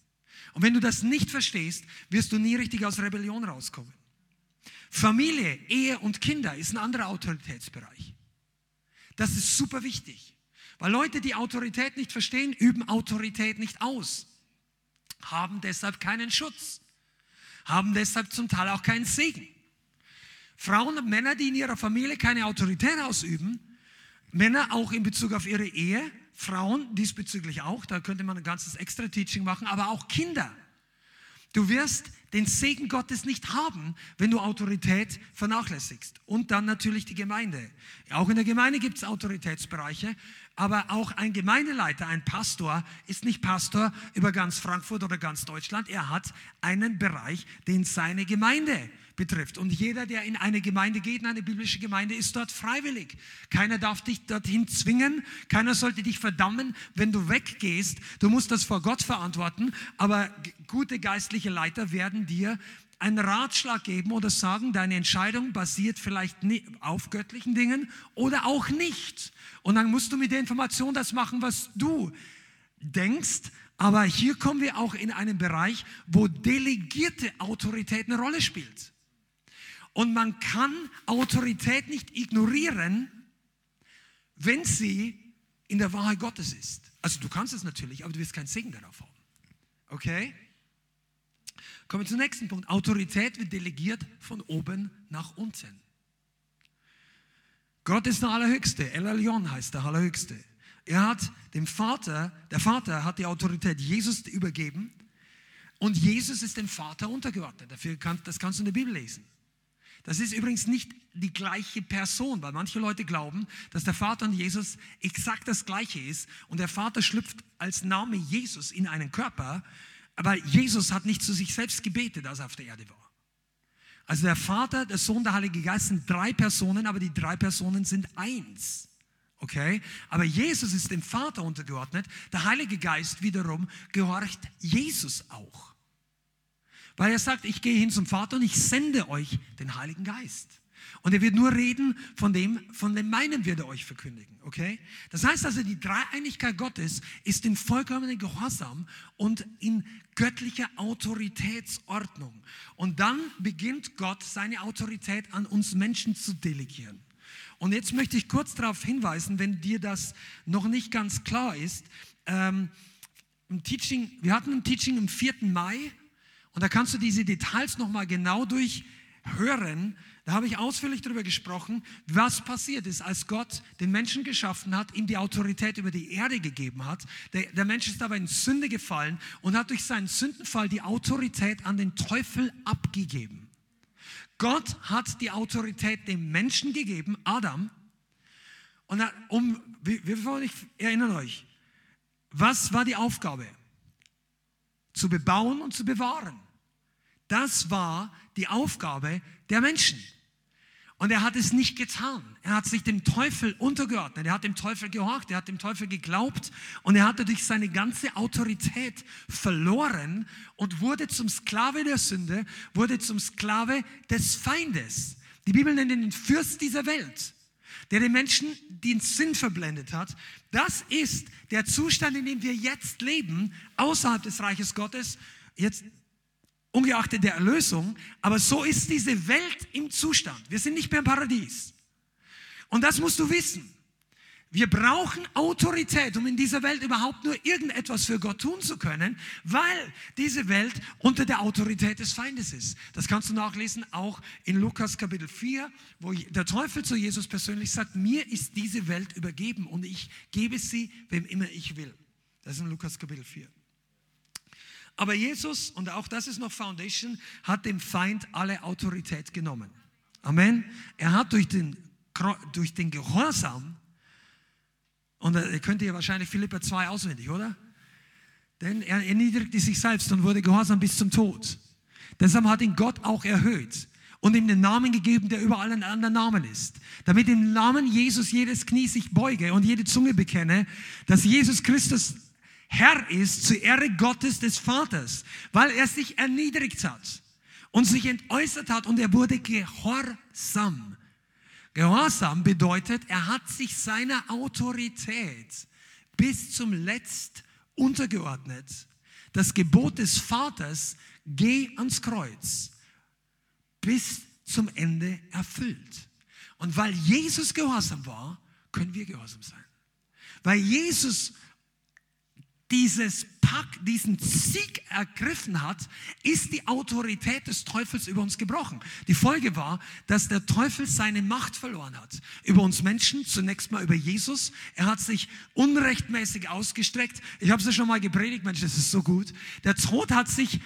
Und wenn du das nicht verstehst, wirst du nie richtig aus Rebellion rauskommen. Familie, Ehe und Kinder ist ein anderer Autoritätsbereich. Das ist super wichtig. Weil Leute, die Autorität nicht verstehen, üben Autorität nicht aus, haben deshalb keinen Schutz, haben deshalb zum Teil auch keinen Segen. Frauen und Männer, die in ihrer Familie keine Autorität ausüben, Männer auch in Bezug auf ihre Ehe, Frauen diesbezüglich auch, da könnte man ein ganzes extra Teaching machen, aber auch Kinder. Du wirst den Segen Gottes nicht haben, wenn du Autorität vernachlässigst. Und dann natürlich die Gemeinde. Auch in der Gemeinde gibt es Autoritätsbereiche, aber auch ein Gemeindeleiter, ein Pastor ist nicht Pastor über ganz Frankfurt oder ganz Deutschland. Er hat einen Bereich, den seine Gemeinde betrifft. Und jeder, der in eine Gemeinde geht, in eine biblische Gemeinde, ist dort freiwillig. Keiner darf dich dorthin zwingen. Keiner sollte dich verdammen, wenn du weggehst. Du musst das vor Gott verantworten. Aber gute geistliche Leiter werden dir einen Ratschlag geben oder sagen, deine Entscheidung basiert vielleicht auf göttlichen Dingen oder auch nicht. Und dann musst du mit der Information das machen, was du denkst. Aber hier kommen wir auch in einen Bereich, wo delegierte Autorität eine Rolle spielt. Und man kann Autorität nicht ignorieren, wenn sie in der Wahrheit Gottes ist. Also du kannst es natürlich, aber du wirst keinen Segen darauf haben. Okay? Kommen wir zum nächsten Punkt. Autorität wird delegiert von oben nach unten. Gott ist der Allerhöchste. El Elyon heißt der Allerhöchste. Er hat dem Vater, der Vater hat die Autorität Jesus übergeben und Jesus ist dem Vater untergeordnet. Dafür kann, das kannst du in der Bibel lesen. Das ist übrigens nicht die gleiche Person, weil manche Leute glauben, dass der Vater und Jesus exakt das gleiche ist und der Vater schlüpft als Name Jesus in einen Körper aber Jesus hat nicht zu sich selbst gebetet, als er auf der Erde war. Also der Vater, der Sohn, der Heilige Geist sind drei Personen, aber die drei Personen sind eins. Okay? Aber Jesus ist dem Vater untergeordnet. Der Heilige Geist wiederum gehorcht Jesus auch. Weil er sagt, ich gehe hin zum Vater und ich sende euch den Heiligen Geist. Und er wird nur reden von dem, von dem meinen wird er euch verkündigen. Okay? Das heißt also, die Dreieinigkeit Gottes ist in vollkommenen Gehorsam und in göttlicher Autoritätsordnung. Und dann beginnt Gott seine Autorität an uns Menschen zu delegieren. Und jetzt möchte ich kurz darauf hinweisen, wenn dir das noch nicht ganz klar ist. Ähm, im Teaching, wir hatten ein Teaching am 4. Mai und da kannst du diese Details nochmal genau durchhören, da habe ich ausführlich darüber gesprochen, was passiert ist, als Gott den Menschen geschaffen hat, ihm die Autorität über die Erde gegeben hat. Der, der Mensch ist aber in Sünde gefallen und hat durch seinen Sündenfall die Autorität an den Teufel abgegeben. Gott hat die Autorität dem Menschen gegeben, Adam. Und um, wir, wir ich erinnern euch, was war die Aufgabe? Zu bebauen und zu bewahren. Das war die Aufgabe der Menschen. Und er hat es nicht getan. Er hat sich dem Teufel untergeordnet. Er hat dem Teufel gehorcht. Er hat dem Teufel geglaubt. Und er hatte durch seine ganze Autorität verloren und wurde zum Sklave der Sünde, wurde zum Sklave des Feindes. Die Bibel nennt ihn den Fürst dieser Welt, der den Menschen den Sinn verblendet hat. Das ist der Zustand, in dem wir jetzt leben, außerhalb des Reiches Gottes. Jetzt ungeachtet der Erlösung. Aber so ist diese Welt im Zustand. Wir sind nicht mehr im Paradies. Und das musst du wissen. wir brauchen Autorität, um in dieser Welt überhaupt nur irgendetwas für Gott tun zu können, weil diese Welt unter der Autorität des Feindes ist. Das kannst du nachlesen auch in Lukas Kapitel 4, wo der Teufel zu Jesus persönlich sagt, mir ist diese Welt übergeben und ich gebe sie, wem immer ich will. Das ist in Lukas Kapitel 4. Aber Jesus, und auch das ist noch Foundation, hat dem Feind alle Autorität genommen. Amen. Er hat durch den, durch den Gehorsam und ihr könnt ja wahrscheinlich Philippa 2 auswendig, oder? Denn er erniedrigte sich selbst und wurde gehorsam bis zum Tod. Deshalb hat ihn Gott auch erhöht und ihm den Namen gegeben, der über allen anderen Namen ist. Damit im Namen Jesus jedes Knie sich beuge und jede Zunge bekenne, dass Jesus Christus Herr ist zur Ehre Gottes des Vaters, weil er sich erniedrigt hat und sich entäußert hat und er wurde gehorsam Gehorsam bedeutet, er hat sich seiner Autorität bis zum Letzt untergeordnet. Das Gebot des Vaters, geh ans Kreuz, bis zum Ende erfüllt. Und weil Jesus gehorsam war, können wir gehorsam sein. Weil Jesus dieses Pack, diesen Sieg ergriffen hat, ist die Autorität des Teufels über uns gebrochen. Die Folge war, dass der Teufel seine Macht verloren hat. Über uns Menschen, zunächst mal über Jesus. Er hat sich unrechtmäßig ausgestreckt. Ich habe es ja schon mal gepredigt, Mensch, das ist so gut. Der Tod hat sich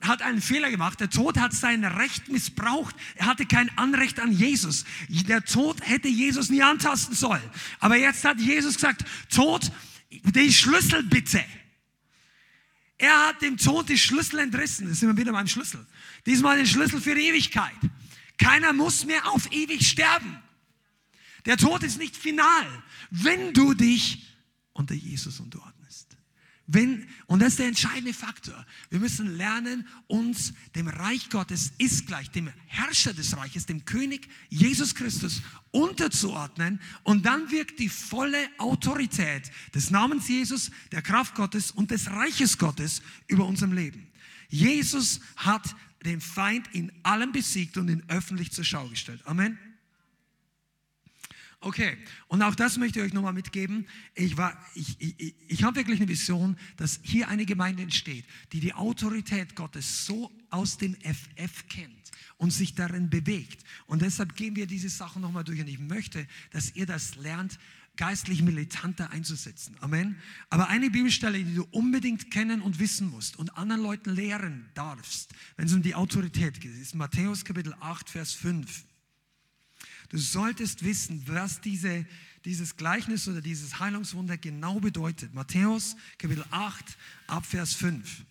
hat einen Fehler gemacht. Der Tod hat sein Recht missbraucht. Er hatte kein Anrecht an Jesus. Der Tod hätte Jesus nie antasten sollen. Aber jetzt hat Jesus gesagt, Tod, die Schlüssel bitte. Er hat dem Tod die Schlüssel entrissen. Das sind wir wieder beim Schlüssel. Diesmal den Schlüssel für die Ewigkeit. Keiner muss mehr auf ewig sterben. Der Tod ist nicht final, wenn du dich unter Jesus unterordnest. Wenn, und das ist der entscheidende Faktor. Wir müssen lernen, uns dem Reich Gottes ist gleich, dem Herrscher des Reiches, dem König Jesus Christus unterzuordnen. Und dann wirkt die volle Autorität des Namens Jesus, der Kraft Gottes und des Reiches Gottes über unserem Leben. Jesus hat den Feind in allem besiegt und ihn öffentlich zur Schau gestellt. Amen. Okay, und auch das möchte ich euch nochmal mitgeben. Ich, ich, ich, ich habe wirklich eine Vision, dass hier eine Gemeinde entsteht, die die Autorität Gottes so aus dem FF kennt und sich darin bewegt. Und deshalb gehen wir diese Sachen nochmal durch. Und ich möchte, dass ihr das lernt, geistlich militanter einzusetzen. Amen. Aber eine Bibelstelle, die du unbedingt kennen und wissen musst und anderen Leuten lehren darfst, wenn es um die Autorität geht, ist Matthäus Kapitel 8, Vers 5. Du solltest wissen, was diese, dieses Gleichnis oder dieses Heilungswunder genau bedeutet. Matthäus Kapitel 8 ab Vers 5.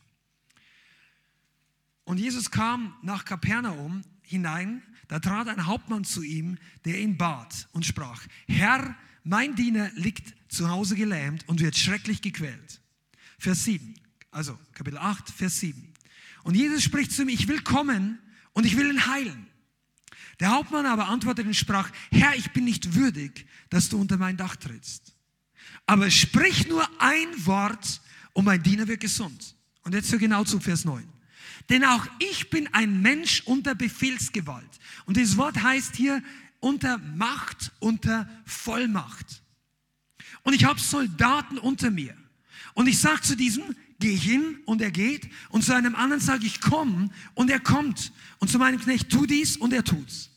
Und Jesus kam nach Kapernaum hinein, da trat ein Hauptmann zu ihm, der ihn bat und sprach, Herr, mein Diener liegt zu Hause gelähmt und wird schrecklich gequält. Vers 7, also Kapitel 8, Vers 7. Und Jesus spricht zu ihm, ich will kommen und ich will ihn heilen. Der Hauptmann aber antwortete und sprach, Herr, ich bin nicht würdig, dass du unter mein Dach trittst. Aber sprich nur ein Wort und mein Diener wird gesund. Und jetzt hör genau zu, Vers 9. Denn auch ich bin ein Mensch unter Befehlsgewalt. Und dieses Wort heißt hier unter Macht, unter Vollmacht. Und ich habe Soldaten unter mir. Und ich sage zu diesem, geh hin und er geht. Und zu einem anderen sage ich, komm und er kommt. Und zu meinem Knecht, tu dies und er tut's.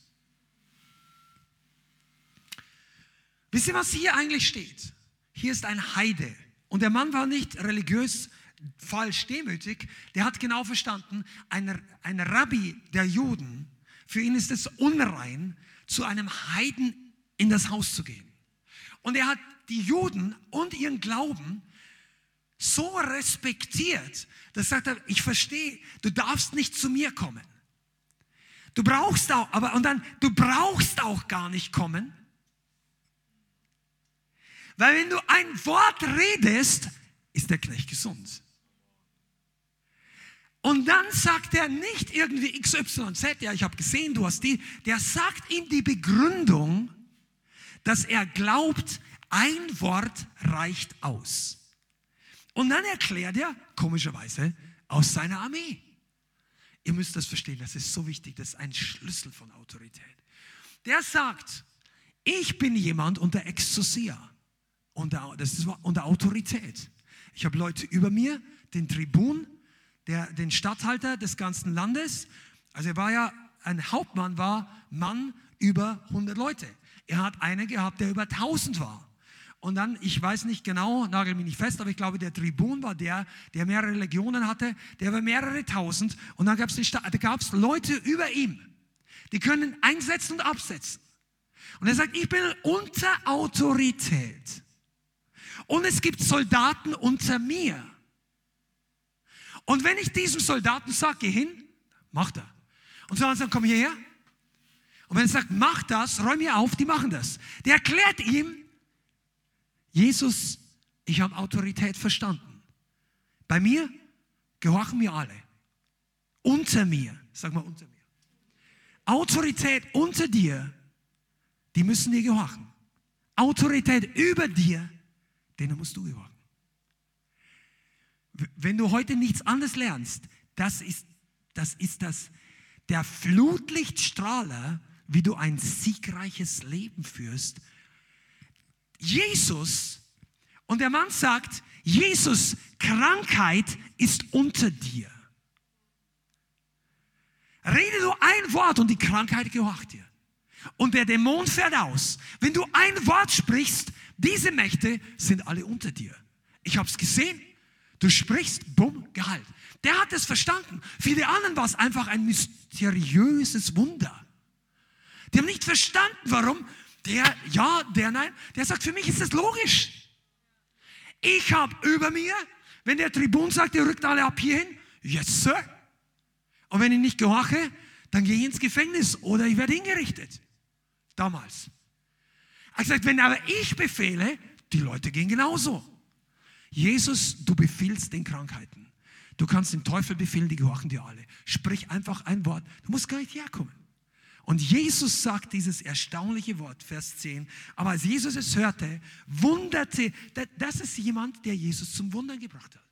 Wisst ihr, was hier eigentlich steht? Hier ist ein Heide. Und der Mann war nicht religiös falsch demütig. Der hat genau verstanden, ein, ein Rabbi der Juden, für ihn ist es unrein, zu einem Heiden in das Haus zu gehen. Und er hat die Juden und ihren Glauben so respektiert, dass sagt er, ich verstehe, du darfst nicht zu mir kommen. Du brauchst auch, aber und dann, du brauchst auch gar nicht kommen. Weil wenn du ein Wort redest, ist der Knecht gesund. Und dann sagt er nicht irgendwie XYZ, ja, ich habe gesehen, du hast die. Der sagt ihm die Begründung, dass er glaubt, ein Wort reicht aus. Und dann erklärt er, komischerweise, aus seiner Armee. Ihr müsst das verstehen, das ist so wichtig, das ist ein Schlüssel von Autorität. Der sagt, ich bin jemand unter Exousia. unter, das ist unter Autorität. Ich habe Leute über mir, den Tribun, der, den Statthalter des ganzen Landes. Also er war ja, ein Hauptmann war Mann über 100 Leute. Er hat einen gehabt, der über 1000 war. Und dann, ich weiß nicht genau, nagel mich nicht fest, aber ich glaube, der Tribun war der, der mehrere Legionen hatte, der war mehrere tausend. Und dann gab es Leute über ihm, die können einsetzen und absetzen. Und er sagt, ich bin unter Autorität. Und es gibt Soldaten unter mir. Und wenn ich diesem Soldaten sage, geh hin, macht er. Und so sagt, komm hierher. Und wenn er sagt, mach das, räum mir auf, die machen das. Der erklärt ihm, Jesus, ich habe Autorität verstanden. Bei mir gehorchen mir alle. Unter mir, sag mal unter mir. Autorität unter dir, die müssen dir gehorchen. Autorität über dir, denen musst du gehorchen. Wenn du heute nichts anderes lernst, das ist das, ist das der Flutlichtstrahler, wie du ein siegreiches Leben führst Jesus, und der Mann sagt, Jesus, Krankheit ist unter dir. Rede du ein Wort und die Krankheit gehorcht dir. Und der Dämon fährt aus. Wenn du ein Wort sprichst, diese Mächte sind alle unter dir. Ich habe es gesehen. Du sprichst, bumm, Gehalt. Der hat es verstanden. Die anderen war es einfach ein mysteriöses Wunder. Die haben nicht verstanden, warum der ja, der nein. Der sagt, für mich ist das logisch. Ich habe über mir, wenn der Tribun sagt, ihr rückt alle ab hierhin, yes, Sir. Und wenn ich nicht gehorche, dann gehe ich ins Gefängnis oder ich werde hingerichtet. Damals. Er gesagt, wenn aber ich befehle, die Leute gehen genauso. Jesus, du befiehlst den Krankheiten. Du kannst dem Teufel befehlen, die gehorchen dir alle. Sprich einfach ein Wort. Du musst gar nicht herkommen. Und Jesus sagt dieses erstaunliche Wort, Vers 10. Aber als Jesus es hörte, wunderte, das ist jemand, der Jesus zum Wundern gebracht hat.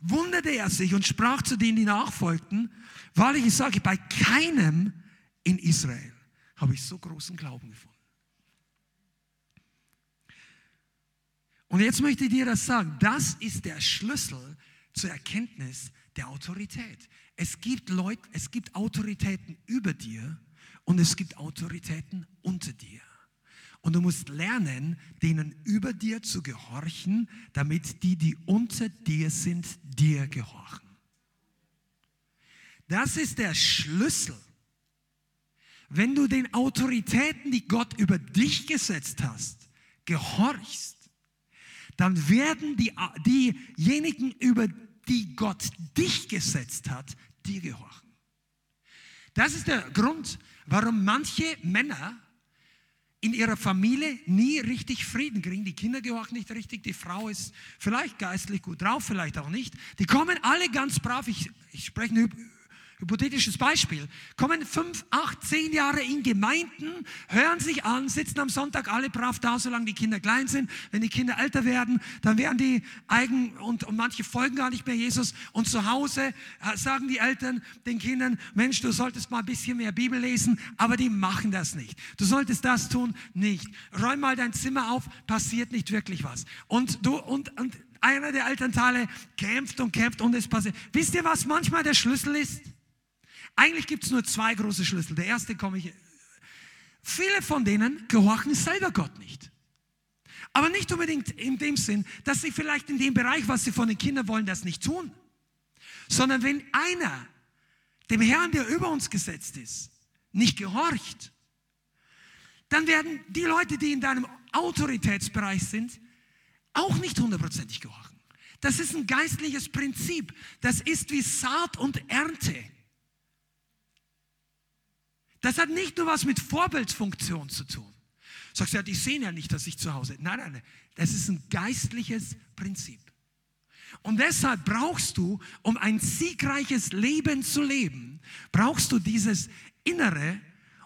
Wunderte er sich und sprach zu denen, die nachfolgten, wahrlich ich sage, bei keinem in Israel habe ich so großen Glauben gefunden. Und jetzt möchte ich dir das sagen, das ist der Schlüssel zur Erkenntnis der Autorität. Es gibt Leute, es gibt Autoritäten über dir und es gibt Autoritäten unter dir. Und du musst lernen, denen über dir zu gehorchen, damit die, die unter dir sind, dir gehorchen. Das ist der Schlüssel. Wenn du den Autoritäten, die Gott über dich gesetzt hast, gehorchst, dann werden die, diejenigen, über die Gott dich gesetzt hat, dir gehorchen. Das ist der Grund, warum manche Männer in ihrer Familie nie richtig Frieden kriegen. Die Kinder gehorchen nicht richtig, die Frau ist vielleicht geistlich gut drauf, vielleicht auch nicht. Die kommen alle ganz brav. Ich, ich spreche Hypothetisches Beispiel. Kommen fünf, acht, zehn Jahre in Gemeinden, hören sich an, sitzen am Sonntag alle brav da, solange die Kinder klein sind. Wenn die Kinder älter werden, dann werden die eigen und, und manche folgen gar nicht mehr Jesus. Und zu Hause äh, sagen die Eltern den Kindern, Mensch, du solltest mal ein bisschen mehr Bibel lesen, aber die machen das nicht. Du solltest das tun, nicht. Räum mal dein Zimmer auf, passiert nicht wirklich was. Und du, und, und einer der Elternteile kämpft und kämpft und es passiert. Wisst ihr, was manchmal der Schlüssel ist? Eigentlich gibt es nur zwei große Schlüssel. Der erste komme ich. Viele von denen gehorchen selber Gott nicht. Aber nicht unbedingt in dem Sinn, dass sie vielleicht in dem Bereich, was sie von den Kindern wollen, das nicht tun. Sondern wenn einer dem Herrn, der über uns gesetzt ist, nicht gehorcht, dann werden die Leute, die in deinem Autoritätsbereich sind, auch nicht hundertprozentig gehorchen. Das ist ein geistliches Prinzip. Das ist wie Saat und Ernte. Das hat nicht nur was mit Vorbildfunktion zu tun. Sagst du, ja, die sehen ja nicht, dass ich zu Hause. Nein, nein, nein. Das ist ein geistliches Prinzip. Und deshalb brauchst du, um ein siegreiches Leben zu leben, brauchst du dieses innere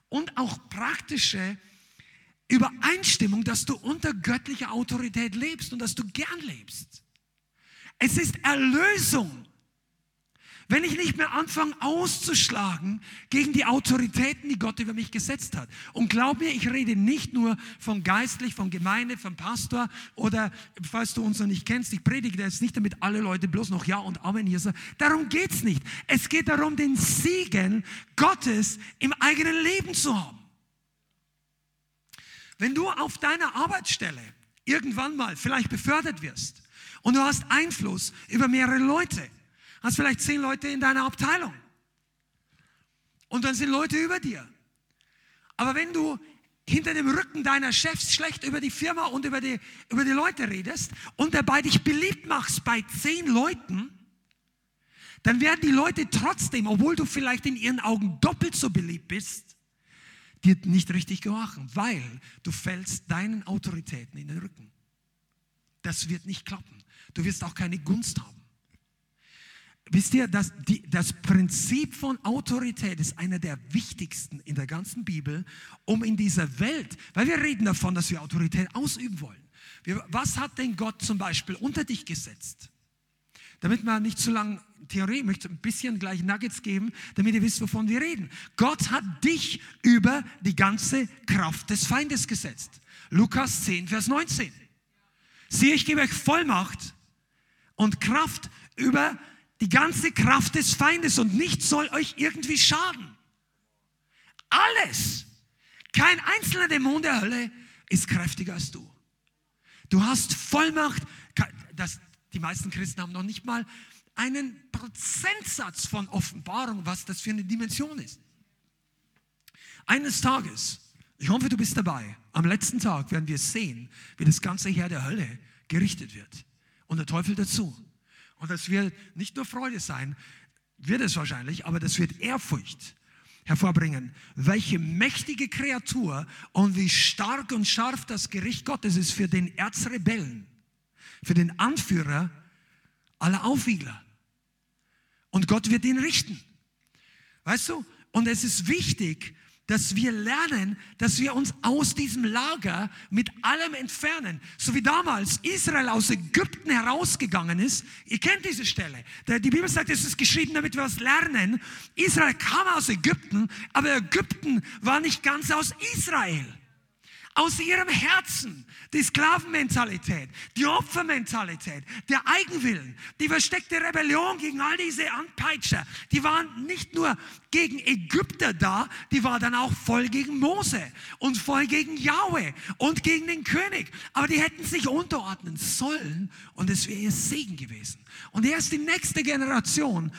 und auch praktische Übereinstimmung, dass du unter göttlicher Autorität lebst und dass du gern lebst. Es ist Erlösung, Wenn ich nicht mehr anfange auszuschlagen gegen die Autoritäten, die Gott über mich gesetzt hat. Und glaub mir, ich rede nicht nur von geistlich, von Gemeinde, vom Pastor oder falls du uns noch nicht kennst, ich predige jetzt nicht, damit alle Leute bloß noch Ja und Amen hier sagen. Darum geht's nicht. Es geht darum, den Segen Gottes im eigenen Leben zu haben. Wenn du auf deiner Arbeitsstelle irgendwann mal vielleicht befördert wirst und du hast Einfluss über mehrere Leute, hast vielleicht zehn Leute in deiner Abteilung und dann sind Leute über dir. Aber wenn du hinter dem Rücken deiner Chefs schlecht über die Firma und über die, über die Leute redest und dabei dich beliebt machst bei zehn Leuten, dann werden die Leute trotzdem, obwohl du vielleicht in ihren Augen doppelt so beliebt bist, dir nicht richtig gehorchen, weil du fällst deinen Autoritäten in den Rücken. Das wird nicht klappen. Du wirst auch keine Gunst haben. Wisst ihr, dass die, das Prinzip von Autorität ist einer der wichtigsten in der ganzen Bibel, um in dieser Welt, weil wir reden davon, dass wir Autorität ausüben wollen. Wir, was hat denn Gott zum Beispiel unter dich gesetzt? Damit man nicht zu lang Theorie, ich möchte ein bisschen gleich Nuggets geben, damit ihr wisst, wovon wir reden. Gott hat dich über die ganze Kraft des Feindes gesetzt. Lukas 10, Vers 19. Siehe, ich gebe euch Vollmacht und Kraft über die ganze Kraft des Feindes und nichts soll euch irgendwie schaden. Alles. Kein einzelner Dämon der Hölle ist kräftiger als du. Du hast Vollmacht. Das, die meisten Christen haben noch nicht mal einen Prozentsatz von Offenbarung, was das für eine Dimension ist. Eines Tages, ich hoffe, du bist dabei, am letzten Tag werden wir sehen, wie das ganze Heer der Hölle gerichtet wird. Und der Teufel dazu. Und das wird nicht nur Freude sein, wird es wahrscheinlich, aber das wird Ehrfurcht hervorbringen. Welche mächtige Kreatur und wie stark und scharf das Gericht Gottes ist für den Erzrebellen, für den Anführer aller Aufwiegler. Und Gott wird ihn richten. Weißt du? Und es ist wichtig, dass wir lernen, dass wir uns aus diesem Lager mit allem entfernen. So wie damals Israel aus Ägypten herausgegangen ist. Ihr kennt diese Stelle. Die Bibel sagt, es ist geschrieben, damit wir was lernen. Israel kam aus Ägypten, aber Ägypten war nicht ganz aus Israel aus ihrem Herzen die Sklavenmentalität, die Opfermentalität, der Eigenwillen, die versteckte Rebellion gegen all diese Anpeitscher, die waren nicht nur gegen Ägypter da, die war dann auch voll gegen Mose und voll gegen Yahweh und gegen den König. Aber die hätten sich unterordnen sollen und es wäre ihr Segen gewesen. Und erst die nächste Generation,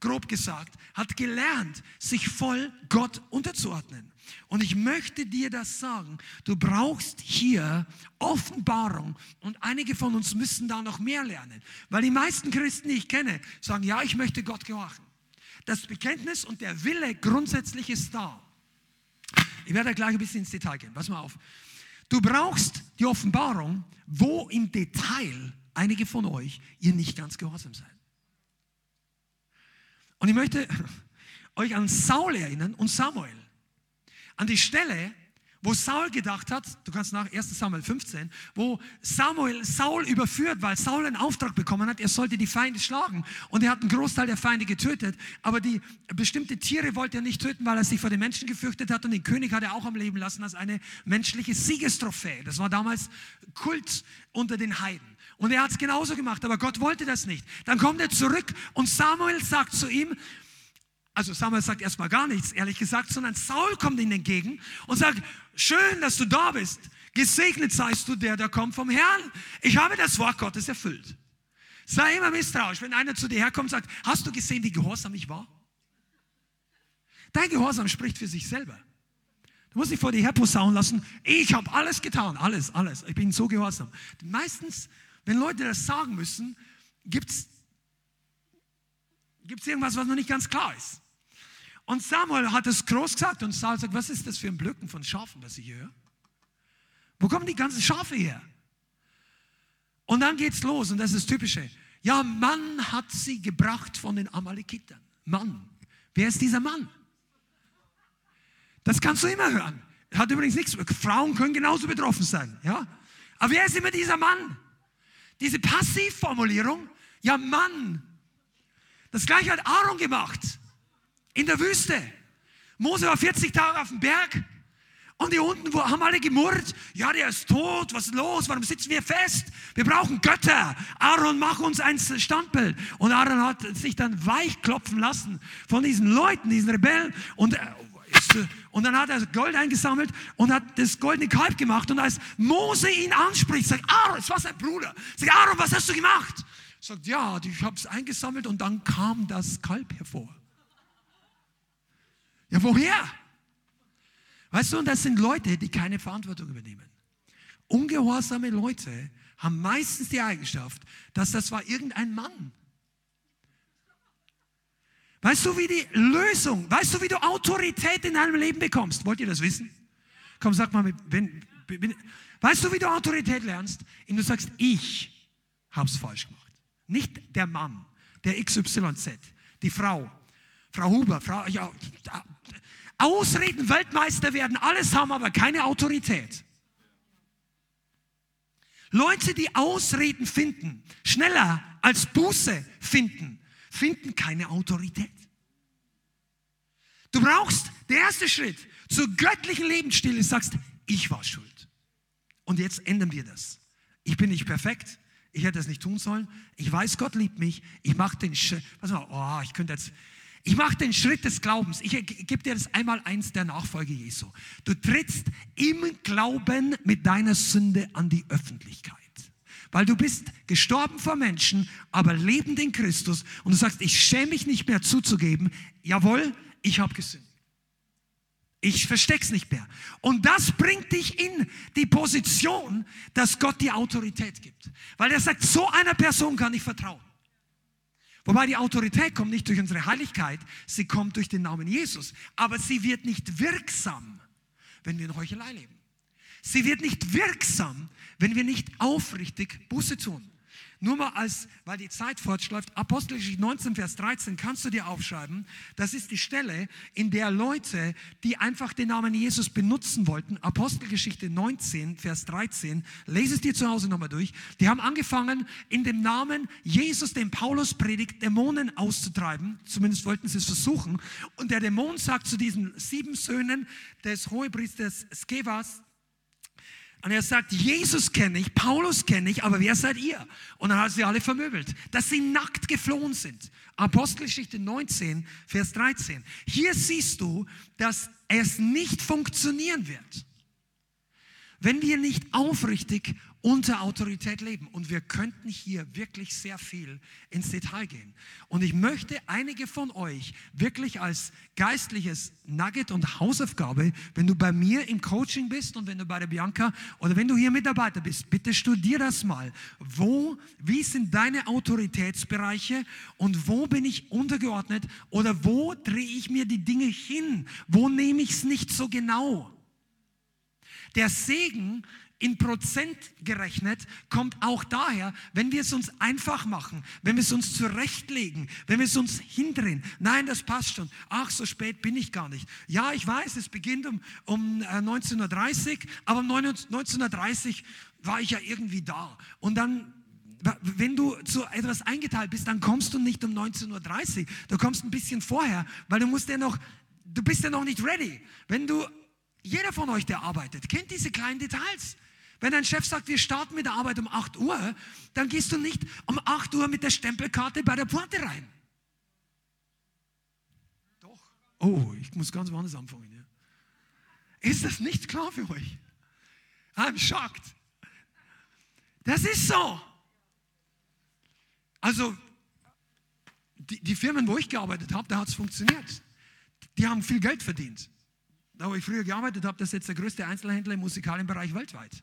grob gesagt, hat gelernt, sich voll Gott unterzuordnen. Und ich möchte dir das sagen. Du brauchst hier Offenbarung und einige von uns müssen da noch mehr lernen. Weil die meisten Christen, die ich kenne, sagen, ja, ich möchte Gott gehorchen. Das Bekenntnis und der Wille grundsätzlich ist da. Ich werde gleich ein bisschen ins Detail gehen. Pass mal auf. Du brauchst die Offenbarung, wo im Detail einige von euch ihr nicht ganz gehorsam seid. Und ich möchte <laughs> euch an Saul erinnern und Samuel an die Stelle, wo Saul gedacht hat, du kannst nach 1 Samuel 15, wo Samuel Saul überführt, weil Saul einen Auftrag bekommen hat, er sollte die Feinde schlagen. Und er hat einen Großteil der Feinde getötet, aber die bestimmte Tiere wollte er nicht töten, weil er sich vor den Menschen gefürchtet hat und den König hat er auch am Leben lassen als eine menschliche Siegestrophäe. Das war damals Kult unter den Heiden. Und er hat es genauso gemacht, aber Gott wollte das nicht. Dann kommt er zurück und Samuel sagt zu ihm, also Samuel sagt erstmal gar nichts, ehrlich gesagt, sondern Saul kommt ihm entgegen und sagt, schön, dass du da bist. Gesegnet seist du der, der kommt vom Herrn. Ich habe das Wort Gottes erfüllt. Sei immer misstrauisch, wenn einer zu dir herkommt und sagt, hast du gesehen, wie gehorsam ich war? Dein Gehorsam spricht für sich selber. Du musst dich vor dir herposaunen lassen, ich habe alles getan, alles, alles. Ich bin so gehorsam. Meistens, wenn Leute das sagen müssen, gibt es irgendwas, was noch nicht ganz klar ist. Und Samuel hat es groß gesagt und Saul sagt, was ist das für ein Blöcken von Schafen, was ich hier höre? Wo kommen die ganzen Schafe her? Und dann geht's los und das ist das Typische. Ja, Mann hat sie gebracht von den Amalekitern. Mann. Wer ist dieser Mann? Das kannst du immer hören. Hat übrigens nichts. Frauen können genauso betroffen sein. Ja? Aber wer ist immer dieser Mann? Diese Passivformulierung. Ja, Mann. Das gleiche hat Aaron gemacht. In der Wüste. Mose war 40 Tage auf dem Berg. Und die unten haben alle gemurrt. Ja, der ist tot. Was ist los? Warum sitzen wir fest? Wir brauchen Götter. Aaron, mach uns ein Standbild. Und Aaron hat sich dann weichklopfen lassen von diesen Leuten, diesen Rebellen. Und, äh, und dann hat er Gold eingesammelt und hat das goldene Kalb gemacht. Und als Mose ihn anspricht, sagt Aaron, es war sein Bruder. Sagt Aaron, was hast du gemacht? Sagt, ja, ich habe es eingesammelt und dann kam das Kalb hervor. Ja, woher? Weißt du, und das sind Leute, die keine Verantwortung übernehmen. Ungehorsame Leute haben meistens die Eigenschaft, dass das war irgendein Mann. Weißt du, wie die Lösung, weißt du, wie du Autorität in deinem Leben bekommst? Wollt ihr das wissen? Komm, sag mal, wenn, wenn, weißt du, wie du Autorität lernst? Indem du sagst, ich habe es falsch gemacht. Nicht der Mann, der XYZ, die Frau, Frau Huber, Frau, ja, Ausreden, Weltmeister werden, alles haben, aber keine Autorität. Leute, die Ausreden finden, schneller als Buße finden, finden keine Autorität. Du brauchst, der erste Schritt zur göttlichen Lebensstil ist, sagst, ich war schuld. Und jetzt ändern wir das. Ich bin nicht perfekt. Ich hätte es nicht tun sollen. Ich weiß, Gott liebt mich. Ich mache den Schritt. Oh, ich könnte jetzt, ich mache den Schritt des Glaubens. Ich gebe dir das einmal eins der Nachfolge Jesu. Du trittst im Glauben mit deiner Sünde an die Öffentlichkeit. Weil du bist gestorben vor Menschen, aber lebend in Christus. Und du sagst, ich schäme mich nicht mehr zuzugeben, jawohl, ich habe gesündigt. Ich versteck's nicht mehr. Und das bringt dich in die Position, dass Gott dir Autorität gibt. Weil er sagt, so einer Person kann ich vertrauen. Wobei die Autorität kommt nicht durch unsere Heiligkeit, sie kommt durch den Namen Jesus. Aber sie wird nicht wirksam, wenn wir in Heuchelei leben. Sie wird nicht wirksam, wenn wir nicht aufrichtig Buße tun. Nur mal als, weil die Zeit fortschläuft, Apostelgeschichte 19, Vers 13 kannst du dir aufschreiben. Das ist die Stelle, in der Leute, die einfach den Namen Jesus benutzen wollten, Apostelgeschichte 19, Vers 13, lese es dir zu Hause nochmal durch. Die haben angefangen, in dem Namen Jesus, den Paulus predigt, Dämonen auszutreiben. Zumindest wollten sie es versuchen. Und der Dämon sagt zu diesen sieben Söhnen des Hohepriesters Skevas, und er sagt, Jesus kenne ich, Paulus kenne ich, aber wer seid ihr? Und dann hat sie alle vermöbelt, dass sie nackt geflohen sind. Apostelgeschichte 19, Vers 13. Hier siehst du, dass es nicht funktionieren wird, wenn wir nicht aufrichtig unter Autorität leben. Und wir könnten hier wirklich sehr viel ins Detail gehen. Und ich möchte einige von euch wirklich als geistliches Nugget und Hausaufgabe, wenn du bei mir im Coaching bist und wenn du bei der Bianca oder wenn du hier Mitarbeiter bist, bitte studier das mal. Wo, wie sind deine Autoritätsbereiche und wo bin ich untergeordnet oder wo drehe ich mir die Dinge hin? Wo nehme ich es nicht so genau? Der Segen in Prozent gerechnet kommt auch daher, wenn wir es uns einfach machen, wenn wir es uns zurechtlegen, wenn wir es uns hindrehen. Nein, das passt schon. Ach, so spät bin ich gar nicht. Ja, ich weiß, es beginnt um, um 19.30 äh, aber um 19.30 war ich ja irgendwie da. Und dann wenn du zu etwas eingeteilt bist, dann kommst du nicht um 19.30 Uhr, du kommst ein bisschen vorher, weil du musst ja noch, du bist ja noch nicht ready. Wenn du, jeder von euch, der arbeitet, kennt diese kleinen Details. Wenn dein Chef sagt, wir starten mit der Arbeit um 8 Uhr, dann gehst du nicht um 8 Uhr mit der Stempelkarte bei der Pforte rein. Doch. Oh, ich muss ganz woanders anfangen. Ja. Ist das nicht klar für euch? I'm shocked. Das ist so. Also, die, die Firmen, wo ich gearbeitet habe, da hat es funktioniert. Die haben viel Geld verdient. Da, wo ich früher gearbeitet habe, das ist jetzt der größte Einzelhändler im musikalen Bereich weltweit.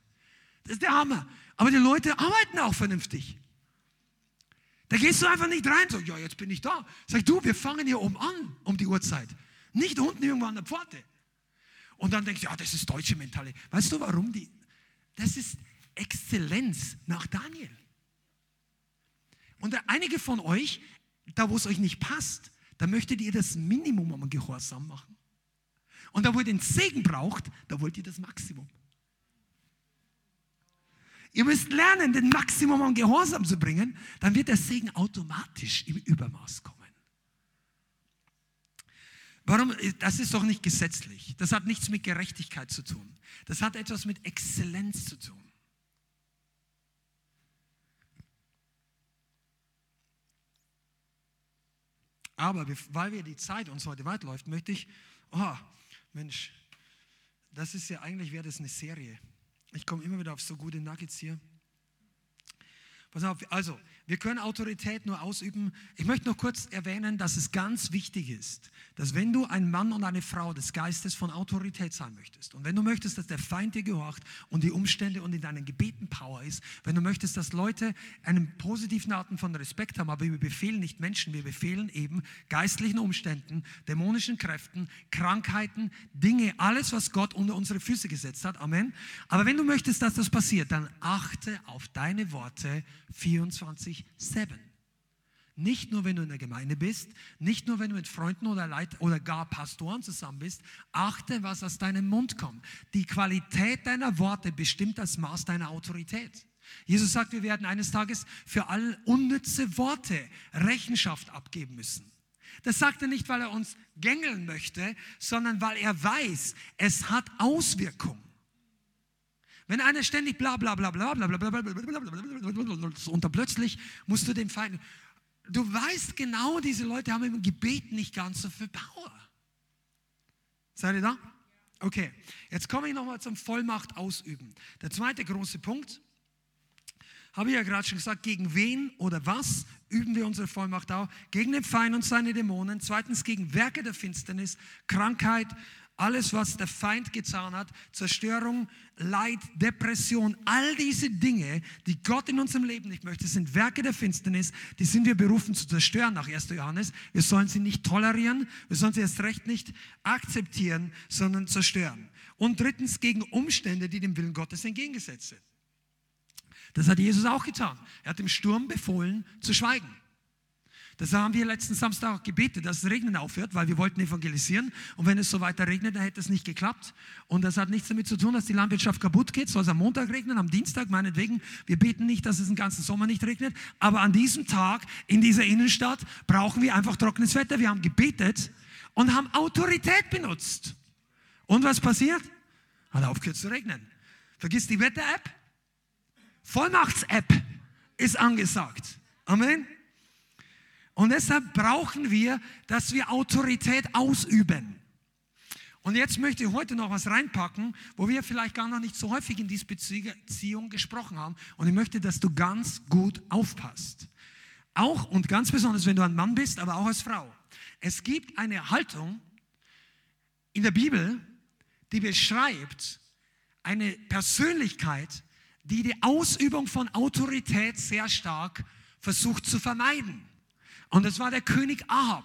Das ist der Hammer. Aber die Leute arbeiten auch vernünftig. Da gehst du einfach nicht rein, so, ja, jetzt bin ich da. Sag du, wir fangen hier oben an, um die Uhrzeit. Nicht unten irgendwo an der Pforte. Und dann denkst du, ja, das ist deutsche Mentalität. Weißt du, warum die? Das ist Exzellenz nach Daniel. Und einige von euch, da wo es euch nicht passt, da möchtet ihr das Minimum am Gehorsam machen. Und da wo ihr den Segen braucht, da wollt ihr das Maximum. Ihr müsst lernen, den Maximum an Gehorsam zu bringen, dann wird der Segen automatisch im Übermaß kommen. Warum? Das ist doch nicht gesetzlich. Das hat nichts mit Gerechtigkeit zu tun. Das hat etwas mit Exzellenz zu tun. Aber weil wir die Zeit uns heute weit läuft, möchte ich, oh Mensch, das ist ja eigentlich, wäre das eine Serie. Ich komme immer wieder auf so gute Nuggets hier. Pass auf, also, wir können Autorität nur ausüben. Ich möchte noch kurz erwähnen, dass es ganz wichtig ist, dass wenn du ein Mann und eine Frau des Geistes von Autorität sein möchtest und wenn du möchtest, dass der Feind dir gehorcht und die Umstände und in deinen Gebeten Power ist, wenn du möchtest, dass Leute einen positiven Arten von Respekt haben, aber wir befehlen nicht Menschen, wir befehlen eben geistlichen Umständen, dämonischen Kräften, Krankheiten, Dinge, alles, was Gott unter unsere Füße gesetzt hat. Amen. Aber wenn du möchtest, dass das passiert, dann achte auf deine Worte 24 24-7. Nicht nur, wenn du in der Gemeinde bist, nicht nur, wenn du mit Freunden oder, Leit oder gar Pastoren zusammen bist. Achte, was aus deinem Mund kommt. Die Qualität deiner Worte bestimmt das Maß deiner Autorität. Jesus sagt, wir werden eines Tages für all unnütze Worte Rechenschaft abgeben müssen. Das sagt er nicht, weil er uns gängeln möchte, sondern weil er weiß, es hat Auswirkungen. Wenn einer ständig bla bla bla bla bla bla bla bla bla und dann plötzlich musst du dem Feind, du weißt genau, diese Leute haben im Gebet nicht ganz so viel Power. Seid ihr da? Okay, jetzt komme ich nochmal zum Vollmacht ausüben. Der zweite große Punkt, habe ich ja gerade schon gesagt, gegen wen oder was üben wir unsere Vollmacht aus? Gegen den Feind und seine Dämonen. Zweitens gegen Werke der Finsternis, Krankheit, alles, was der Feind getan hat, Zerstörung, Leid, Depression, all diese Dinge, die Gott in unserem Leben nicht möchte, sind Werke der Finsternis, die sind wir berufen zu zerstören nach 1. Johannes. Wir sollen sie nicht tolerieren, wir sollen sie erst recht nicht akzeptieren, sondern zerstören. Und drittens gegen Umstände, die dem Willen Gottes entgegengesetzt sind. Das hat Jesus auch getan. Er hat dem Sturm befohlen zu schweigen. Das haben wir letzten Samstag gebetet, dass das Regnen aufhört, weil wir wollten evangelisieren. Und wenn es so weiter regnet, dann hätte es nicht geklappt. Und das hat nichts damit zu tun, dass die Landwirtschaft kaputt geht. Soll es am Montag regnen, am Dienstag meinetwegen. Wir beten nicht, dass es den ganzen Sommer nicht regnet. Aber an diesem Tag in dieser Innenstadt brauchen wir einfach trockenes Wetter. Wir haben gebetet und haben Autorität benutzt. Und was passiert? Hat aufgehört zu regnen. Vergiss die Wetter-App. Vollmachts-App ist angesagt. Amen. Und deshalb brauchen wir, dass wir Autorität ausüben. Und jetzt möchte ich heute noch was reinpacken, wo wir vielleicht gar noch nicht so häufig in dieser Beziehung gesprochen haben. Und ich möchte, dass du ganz gut aufpasst. Auch und ganz besonders, wenn du ein Mann bist, aber auch als Frau. Es gibt eine Haltung in der Bibel, die beschreibt eine Persönlichkeit, die die Ausübung von Autorität sehr stark versucht zu vermeiden. Und das war der König Ahab.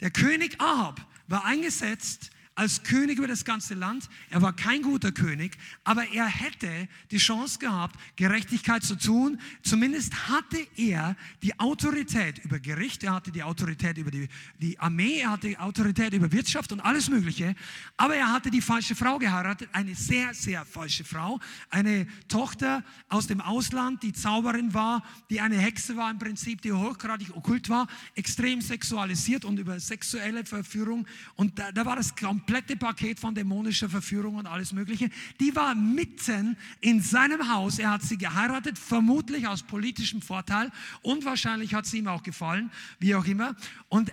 Der König Ahab war eingesetzt als König über das ganze Land. Er war kein guter König, aber er hätte die Chance gehabt, Gerechtigkeit zu tun. Zumindest hatte er die Autorität über Gericht, er hatte die Autorität über die, die Armee, er hatte die Autorität über Wirtschaft und alles Mögliche. Aber er hatte die falsche Frau geheiratet, eine sehr, sehr falsche Frau. Eine Tochter aus dem Ausland, die Zauberin war, die eine Hexe war im Prinzip, die hochgradig okkult war, extrem sexualisiert und über sexuelle Verführung. Und da, da war das komplett komplette Paket von dämonischer Verführung und alles Mögliche, die war mitten in seinem Haus. Er hat sie geheiratet, vermutlich aus politischem Vorteil und wahrscheinlich hat sie ihm auch gefallen, wie auch immer. Und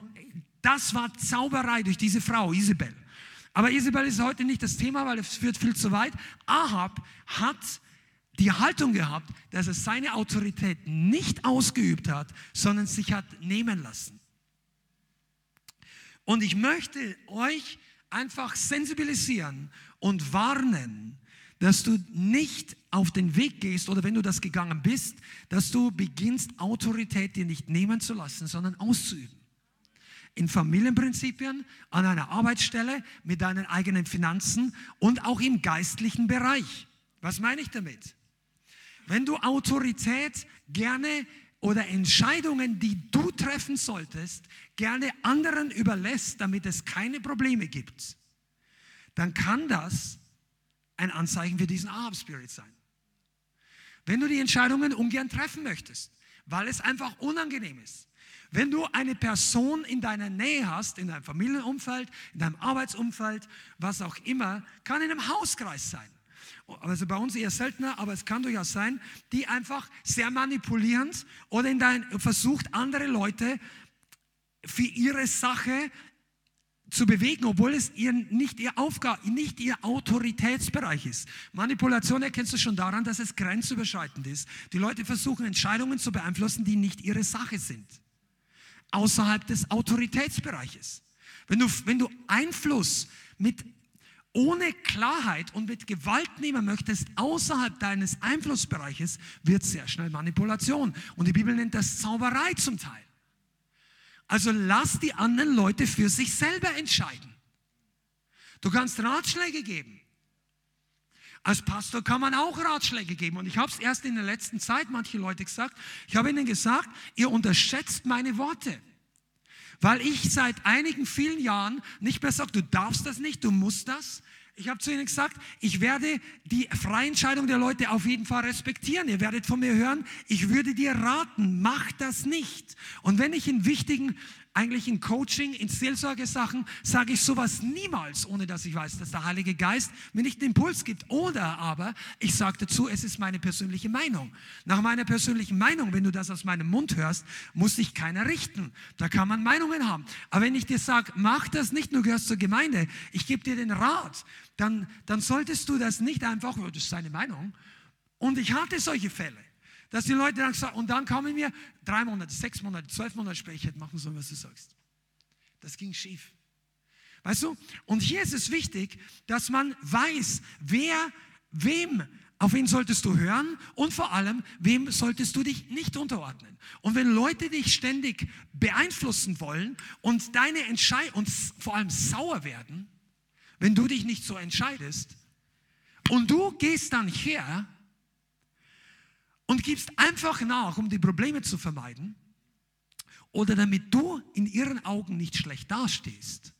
das war Zauberei durch diese Frau, Isabel. Aber Isabel ist heute nicht das Thema, weil es führt viel zu weit. Ahab hat die Haltung gehabt, dass er seine Autorität nicht ausgeübt hat, sondern sich hat nehmen lassen. Und ich möchte euch einfach sensibilisieren und warnen, dass du nicht auf den Weg gehst oder wenn du das gegangen bist, dass du beginnst, Autorität dir nicht nehmen zu lassen, sondern auszuüben. In Familienprinzipien, an einer Arbeitsstelle, mit deinen eigenen Finanzen und auch im geistlichen Bereich. Was meine ich damit? Wenn du Autorität gerne oder Entscheidungen, die du treffen solltest, gerne anderen überlässt, damit es keine Probleme gibt, dann kann das ein Anzeichen für diesen Ahab-Spirit sein. Wenn du die Entscheidungen ungern treffen möchtest, weil es einfach unangenehm ist, Wenn du eine Person in deiner Nähe hast, in deinem Familienumfeld, in deinem Arbeitsumfeld, was auch immer, kann in einem Hauskreis sein. Also bei uns eher seltener, aber es kann durchaus sein, die einfach sehr manipulierend oder in dein, versucht, andere Leute für ihre Sache zu bewegen, obwohl es ihr nicht ihr Aufgabe, nicht ihr Autoritätsbereich ist. Manipulation erkennst du schon daran, dass es grenzüberschreitend ist. Die Leute versuchen Entscheidungen zu beeinflussen, die nicht ihre Sache sind. Außerhalb des Autoritätsbereiches. Wenn du, wenn du Einfluss mit ohne Klarheit und mit Gewalt nehmen möchtest, außerhalb deines Einflussbereiches, wird sehr schnell Manipulation. Und die Bibel nennt das Zauberei zum Teil. Also lass die anderen Leute für sich selber entscheiden. Du kannst Ratschläge geben. Als Pastor kann man auch Ratschläge geben. Und ich habe es erst in der letzten Zeit manche Leute gesagt. Ich habe ihnen gesagt, ihr unterschätzt meine Worte. Weil ich seit einigen vielen Jahren nicht mehr sage, du darfst das nicht, du musst das, ich habe zu ihnen gesagt, ich werde die freie Entscheidung der Leute auf jeden Fall respektieren. Ihr werdet von mir hören, ich würde dir raten, mach das nicht. Und wenn ich in wichtigen eigentlich in Coaching, in Seelsorgesachen sage ich sowas niemals, ohne dass ich weiß, dass der Heilige Geist mir nicht den Impuls gibt. Oder aber ich sage dazu, es ist meine persönliche Meinung. Nach meiner persönlichen Meinung, wenn du das aus meinem Mund hörst, muss sich keiner richten. Da kann man Meinungen haben. Aber wenn ich dir sage, mach das nicht, du gehörst zur Gemeinde, ich gebe dir den Rat, dann, dann solltest du das nicht einfach, das ist seine Meinung. Und ich hatte solche Fälle. Dass die Leute dann sagen, und dann kamen mir drei Monate, sechs Monate, zwölf Monate später, ich hätte machen sollen, was du sagst. Das ging schief. Weißt du? Und hier ist es wichtig, dass man weiß, wer, wem, auf wen solltest du hören und vor allem, wem solltest du dich nicht unterordnen. Und wenn Leute dich ständig beeinflussen wollen und deine Entscheidung und vor allem sauer werden, wenn du dich nicht so entscheidest und du gehst dann her und gibst einfach nach, um die Probleme zu vermeiden oder damit du in ihren Augen nicht schlecht dastehst,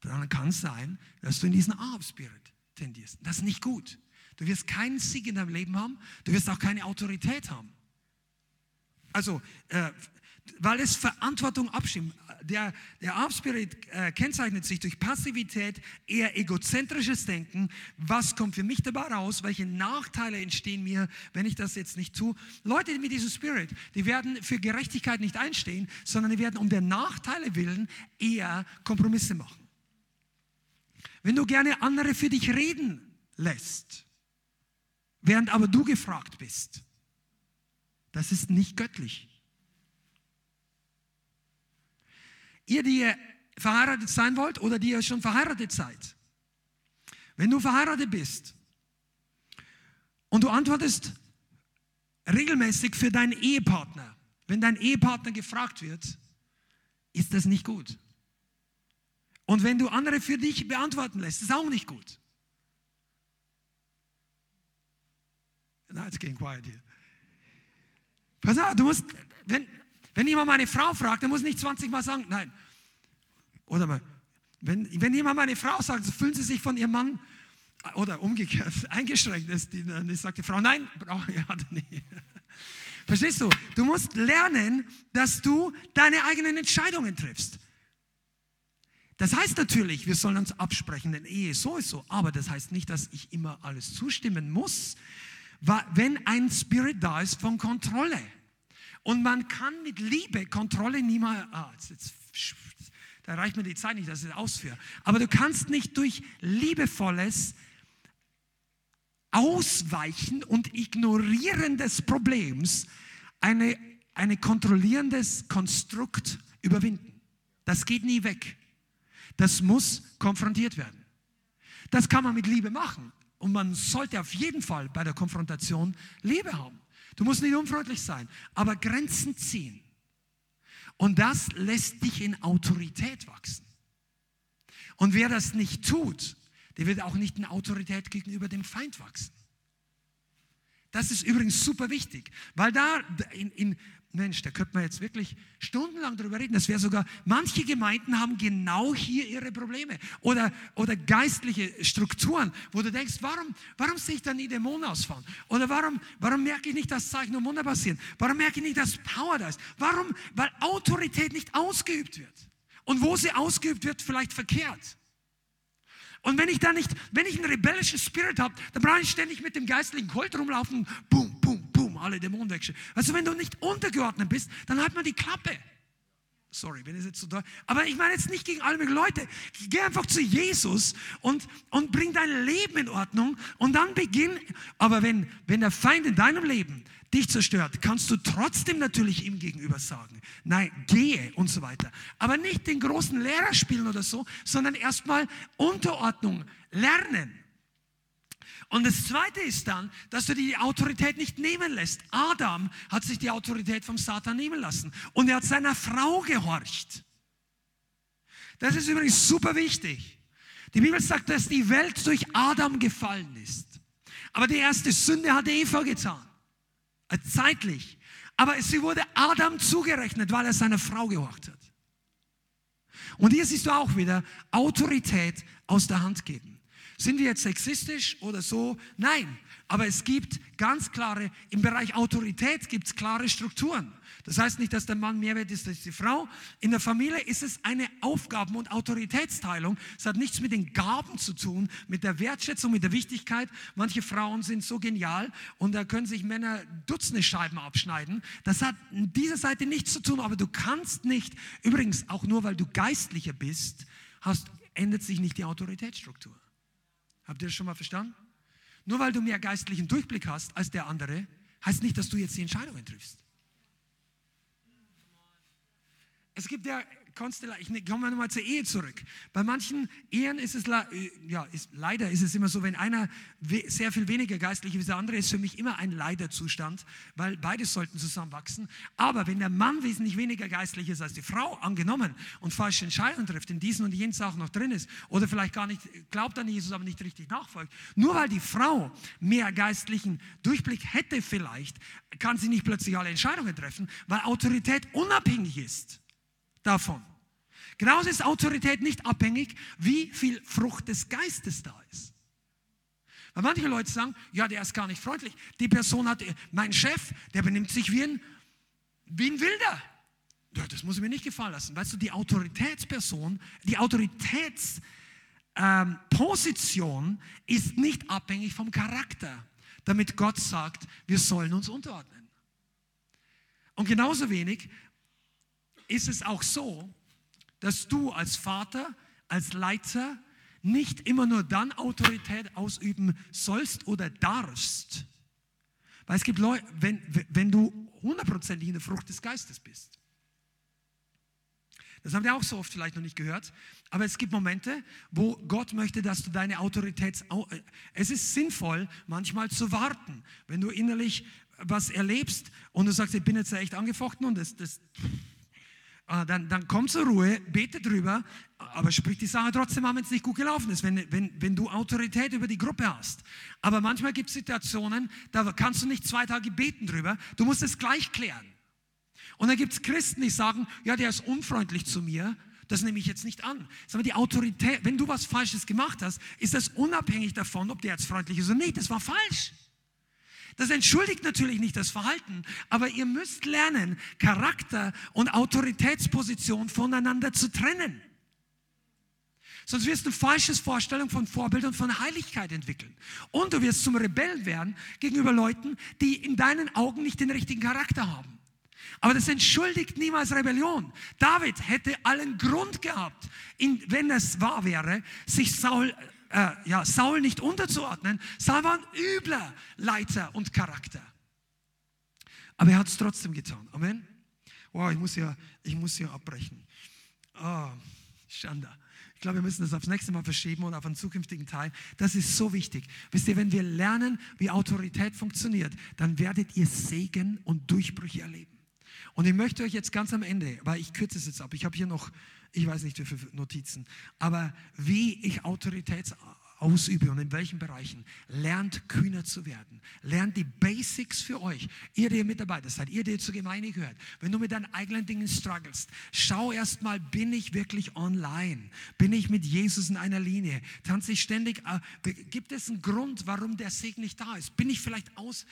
dann kann es sein, dass du in diesen Arm-Spirit tendierst. Das ist nicht gut. Du wirst keinen Sieg in deinem Leben haben, du wirst auch keine Autorität haben. Also, äh, weil es Verantwortung abstimmt der, der Arm-Spirit äh, kennzeichnet sich durch Passivität, eher egozentrisches Denken. Was kommt für mich dabei raus? Welche Nachteile entstehen mir, wenn ich das jetzt nicht tue? Leute mit diesem Spirit, die werden für Gerechtigkeit nicht einstehen, sondern die werden um der Nachteile willen eher Kompromisse machen. Wenn du gerne andere für dich reden lässt, während aber du gefragt bist, das ist nicht göttlich. Ihr, die ihr verheiratet sein wollt oder die ihr schon verheiratet seid. Wenn du verheiratet bist und du antwortest regelmäßig für deinen Ehepartner, wenn dein Ehepartner gefragt wird, ist das nicht gut. Und wenn du andere für dich beantworten lässt, ist auch nicht gut. Na, it's getting quiet here. Pass auf, du musst, wenn, wenn jemand meine Frau fragt, dann muss ich nicht 20 Mal sagen, nein. Oder mal, wenn, wenn jemand meine Frau sagt, so fühlen sie sich von ihrem Mann oder umgekehrt <laughs> eingeschränkt ist, dann sagt die Frau, nein, brauche ich ja nicht. <laughs> Verstehst du? Du musst lernen, dass du deine eigenen Entscheidungen triffst. Das heißt natürlich, wir sollen uns absprechen, denn Ehe sowieso, aber das heißt nicht, dass ich immer alles zustimmen muss, wenn ein Spirit da ist von Kontrolle. Und man kann mit Liebe Kontrolle niemals, ah, jetzt, jetzt, da reicht mir die Zeit nicht, dass ich das ausführe. Aber du kannst nicht durch liebevolles Ausweichen und Ignorieren des Problems eine, eine kontrollierendes Konstrukt überwinden. Das geht nie weg. Das muss konfrontiert werden. Das kann man mit Liebe machen. Und man sollte auf jeden Fall bei der Konfrontation Liebe haben. Du musst nicht unfreundlich sein, aber Grenzen ziehen. Und das lässt dich in Autorität wachsen. Und wer das nicht tut, der wird auch nicht in Autorität gegenüber dem Feind wachsen. Das ist übrigens super wichtig, weil da in, in Mensch, da könnte man jetzt wirklich stundenlang darüber reden. Das wäre sogar, manche Gemeinden haben genau hier ihre Probleme oder, oder geistliche Strukturen, wo du denkst, warum, warum sehe ich da nie Dämonen ausfahren? Oder warum, warum merke ich nicht, dass Zeichen und Wunder passieren? Warum merke ich nicht, dass Power da ist? Warum? Weil Autorität nicht ausgeübt wird. Und wo sie ausgeübt wird, vielleicht verkehrt. Und wenn ich da nicht, wenn ich ein rebellisches Spirit habe, dann brauche ich ständig mit dem geistlichen Kult rumlaufen, boom, alle Dämonen wegschicken. Also wenn du nicht untergeordnet bist, dann halt mal die Klappe. Sorry, wenn es jetzt so da. Aber ich meine jetzt nicht gegen alle möglichen Leute. Geh einfach zu Jesus und, und bring dein Leben in Ordnung und dann beginn. Aber wenn, wenn der Feind in deinem Leben dich zerstört, kannst du trotzdem natürlich ihm gegenüber sagen, nein, gehe und so weiter. Aber nicht den großen Lehrer spielen oder so, sondern erstmal Unterordnung lernen. Und das Zweite ist dann, dass du die Autorität nicht nehmen lässt. Adam hat sich die Autorität vom Satan nehmen lassen und er hat seiner Frau gehorcht. Das ist übrigens super wichtig. Die Bibel sagt, dass die Welt durch Adam gefallen ist. Aber die erste Sünde hat Eva getan. Äh, zeitlich. Aber sie wurde Adam zugerechnet, weil er seiner Frau gehorcht hat. Und hier siehst du auch wieder Autorität aus der Hand geben. Sind wir jetzt sexistisch oder so? Nein. Aber es gibt ganz klare, im Bereich Autorität gibt es klare Strukturen. Das heißt nicht, dass der Mann mehr wert ist als die Frau. In der Familie ist es eine Aufgaben- und Autoritätsteilung. Es hat nichts mit den Gaben zu tun, mit der Wertschätzung, mit der Wichtigkeit. Manche Frauen sind so genial und da können sich Männer Dutzende Scheiben abschneiden. Das hat in dieser Seite nichts zu tun, aber du kannst nicht, übrigens auch nur weil du geistlicher bist, hast, ändert sich nicht die Autoritätsstruktur. Habt ihr das schon mal verstanden? Nur weil du mehr geistlichen Durchblick hast als der andere, heißt nicht, dass du jetzt die Entscheidungen triffst. Es gibt ja Konstellation, ich komme nochmal zur Ehe zurück. Bei manchen Ehen ist es, äh, ja, ist, leider ist es immer so, wenn einer sehr viel weniger geistlich ist, der andere ist für mich immer ein Leiderzustand, weil beides sollten zusammenwachsen. Aber wenn der Mann wesentlich weniger geistlich ist als die Frau, angenommen, und falsche Entscheidungen trifft, in diesen und jenen Sachen noch drin ist, oder vielleicht gar nicht glaubt an Jesus, aber nicht richtig nachfolgt, nur weil die Frau mehr geistlichen Durchblick hätte vielleicht, kann sie nicht plötzlich alle Entscheidungen treffen, weil Autorität unabhängig ist davon. Genauso ist Autorität nicht abhängig, wie viel Frucht des Geistes da ist. Weil manche Leute sagen, ja, der ist gar nicht freundlich. Die Person hat, mein Chef, der benimmt sich wie ein, wie ein Wilder. Ja, das muss ich mir nicht gefallen lassen. Weißt du, die Autoritätsperson, die Autoritätsposition ähm, ist nicht abhängig vom Charakter, damit Gott sagt, wir sollen uns unterordnen. Und genauso wenig ist es auch so, dass du als Vater, als Leiter nicht immer nur dann Autorität ausüben sollst oder darfst. Weil es gibt Leute, wenn, wenn du hundertprozentig in der Frucht des Geistes bist. Das haben wir auch so oft vielleicht noch nicht gehört. Aber es gibt Momente, wo Gott möchte, dass du deine Autorität. Es ist sinnvoll, manchmal zu warten. Wenn du innerlich was erlebst und du sagst, ich bin jetzt echt angefochten und das, das dann, dann komm zur Ruhe, bete drüber, aber sprich die Sache trotzdem an, wenn es nicht gut gelaufen ist, wenn, wenn, wenn du Autorität über die Gruppe hast. Aber manchmal gibt es Situationen, da kannst du nicht zwei Tage beten drüber, du musst es gleich klären. Und dann gibt es Christen, die sagen, ja, der ist unfreundlich zu mir, das nehme ich jetzt nicht an. Sag mal, die Autorität, wenn du was Falsches gemacht hast, ist das unabhängig davon, ob der jetzt freundlich ist oder nicht. Das war falsch. Das entschuldigt natürlich nicht das Verhalten, aber ihr müsst lernen, Charakter und Autoritätsposition voneinander zu trennen. Sonst wirst du eine falsche Vorstellung von Vorbild und von Heiligkeit entwickeln. Und du wirst zum Rebellen werden gegenüber Leuten, die in deinen Augen nicht den richtigen Charakter haben. Aber das entschuldigt niemals Rebellion. David hätte allen Grund gehabt, in, wenn es wahr wäre, sich Saul äh, ja, Saul nicht unterzuordnen. Saul war ein übler Leiter und Charakter. Aber er hat es trotzdem getan. Amen. Wow, ich muss ja, ich muss ja abbrechen. Oh, Schande. Ich glaube, wir müssen das aufs nächste Mal verschieben und auf einen zukünftigen Teil. Das ist so wichtig. Wisst ihr, wenn wir lernen, wie Autorität funktioniert, dann werdet ihr Segen und Durchbrüche erleben. Und ich möchte euch jetzt ganz am Ende, weil ich kürze es jetzt ab, ich habe hier noch ich weiß nicht wie viele Notizen, aber wie ich Autorität ausübe und in welchen Bereichen. Lernt kühner zu werden. Lernt die Basics für euch. Ihr, die ihr Mitarbeiter seid, ihr, die zur Gemeinde gehört. Wenn du mit deinen eigenen Dingen strugglest, schau erst mal, bin ich wirklich online? Bin ich mit Jesus in einer Linie? Tanze ich ständig? Äh, gibt es einen Grund, warum der Segen nicht da ist? Bin ich vielleicht aus,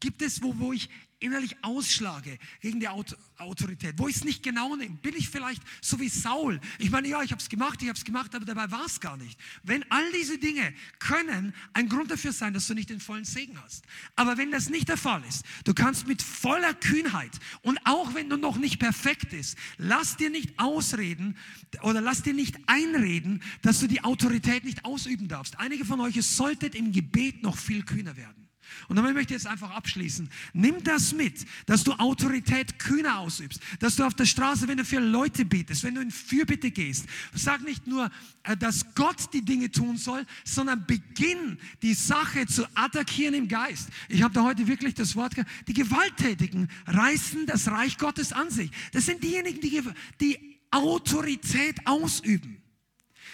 Gibt es, wo, wo ich innerlich ausschlage gegen die Autorität, wo ich es nicht genau nehme? Bin ich vielleicht so wie Saul? Ich meine, ja, ich habe es gemacht, ich habe es gemacht, aber dabei war es gar nicht. Wenn all diese Dinge können ein Grund dafür sein, dass du nicht den vollen Segen hast. Aber wenn das nicht der Fall ist, du kannst mit voller Kühnheit und auch wenn du noch nicht perfekt bist, lass dir nicht ausreden oder lass dir nicht einreden, dass du die Autorität nicht ausüben darfst. Einige von euch, solltet im Gebet noch viel kühner werden. Und damit möchte ich jetzt einfach abschließen. Nimm das mit, dass du Autorität kühner ausübst, dass du auf der Straße, wenn du für Leute betest, wenn du in Fürbitte gehst, sag nicht nur, äh, dass Gott die Dinge tun soll, sondern beginn die Sache zu attackieren im Geist. Ich habe da heute wirklich das Wort gehört, die Gewalttätigen reißen das Reich Gottes an sich. Das sind diejenigen, die, die Autorität ausüben.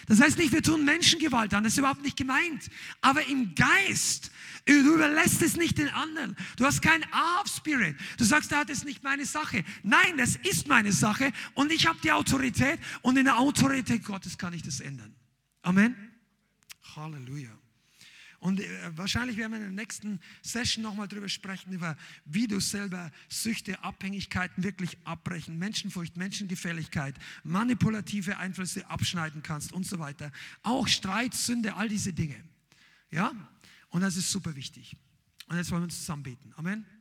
Das heißt nicht, wir tun Menschengewalt an, das ist überhaupt nicht gemeint. Aber im Geist, du überlässt es nicht den anderen. Du hast keinen Ah-Spirit. Du sagst, das ist nicht meine Sache. Nein, das ist meine Sache und ich habe die Autorität und in der Autorität Gottes kann ich das ändern. Amen. Halleluja. Und äh, wahrscheinlich werden wir in der nächsten Session nochmal drüber sprechen, über wie du selber Süchte, Abhängigkeiten wirklich abbrechen, Menschenfurcht, Menschengefälligkeit, manipulative Einflüsse abschneiden kannst und so weiter. Auch Streit, Sünde, all diese Dinge. Ja? Und das ist super wichtig. Und jetzt wollen wir uns zusammen beten. Amen.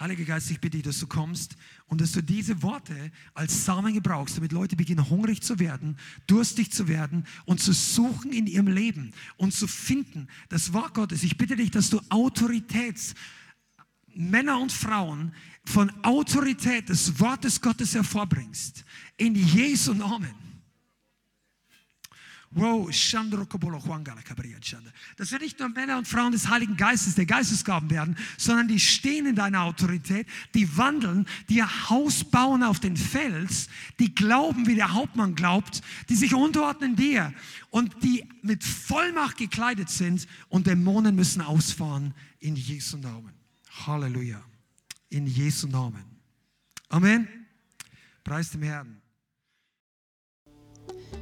Heiliger Geist, ich bitte dich, dass du kommst und dass du diese Worte als Samen gebrauchst, damit Leute beginnen, hungrig zu werden, durstig zu werden und zu suchen in ihrem Leben und zu finden das Wort Gottes. Ich bitte dich, dass du Autoritäts, Männer und Frauen von Autorität des Wortes Gottes hervorbringst. In Jesu Namen. Wow, dass wir nicht nur Männer und Frauen des Heiligen Geistes, der Geistesgaben werden, sondern die stehen in deiner Autorität, die wandeln, die ihr Haus bauen auf den Fels, die glauben, wie der Hauptmann glaubt, die sich unterordnen dir und die mit Vollmacht gekleidet sind und Dämonen müssen ausfahren in Jesu Namen. Halleluja. In Jesu Namen. Amen. Preis dem Herrn.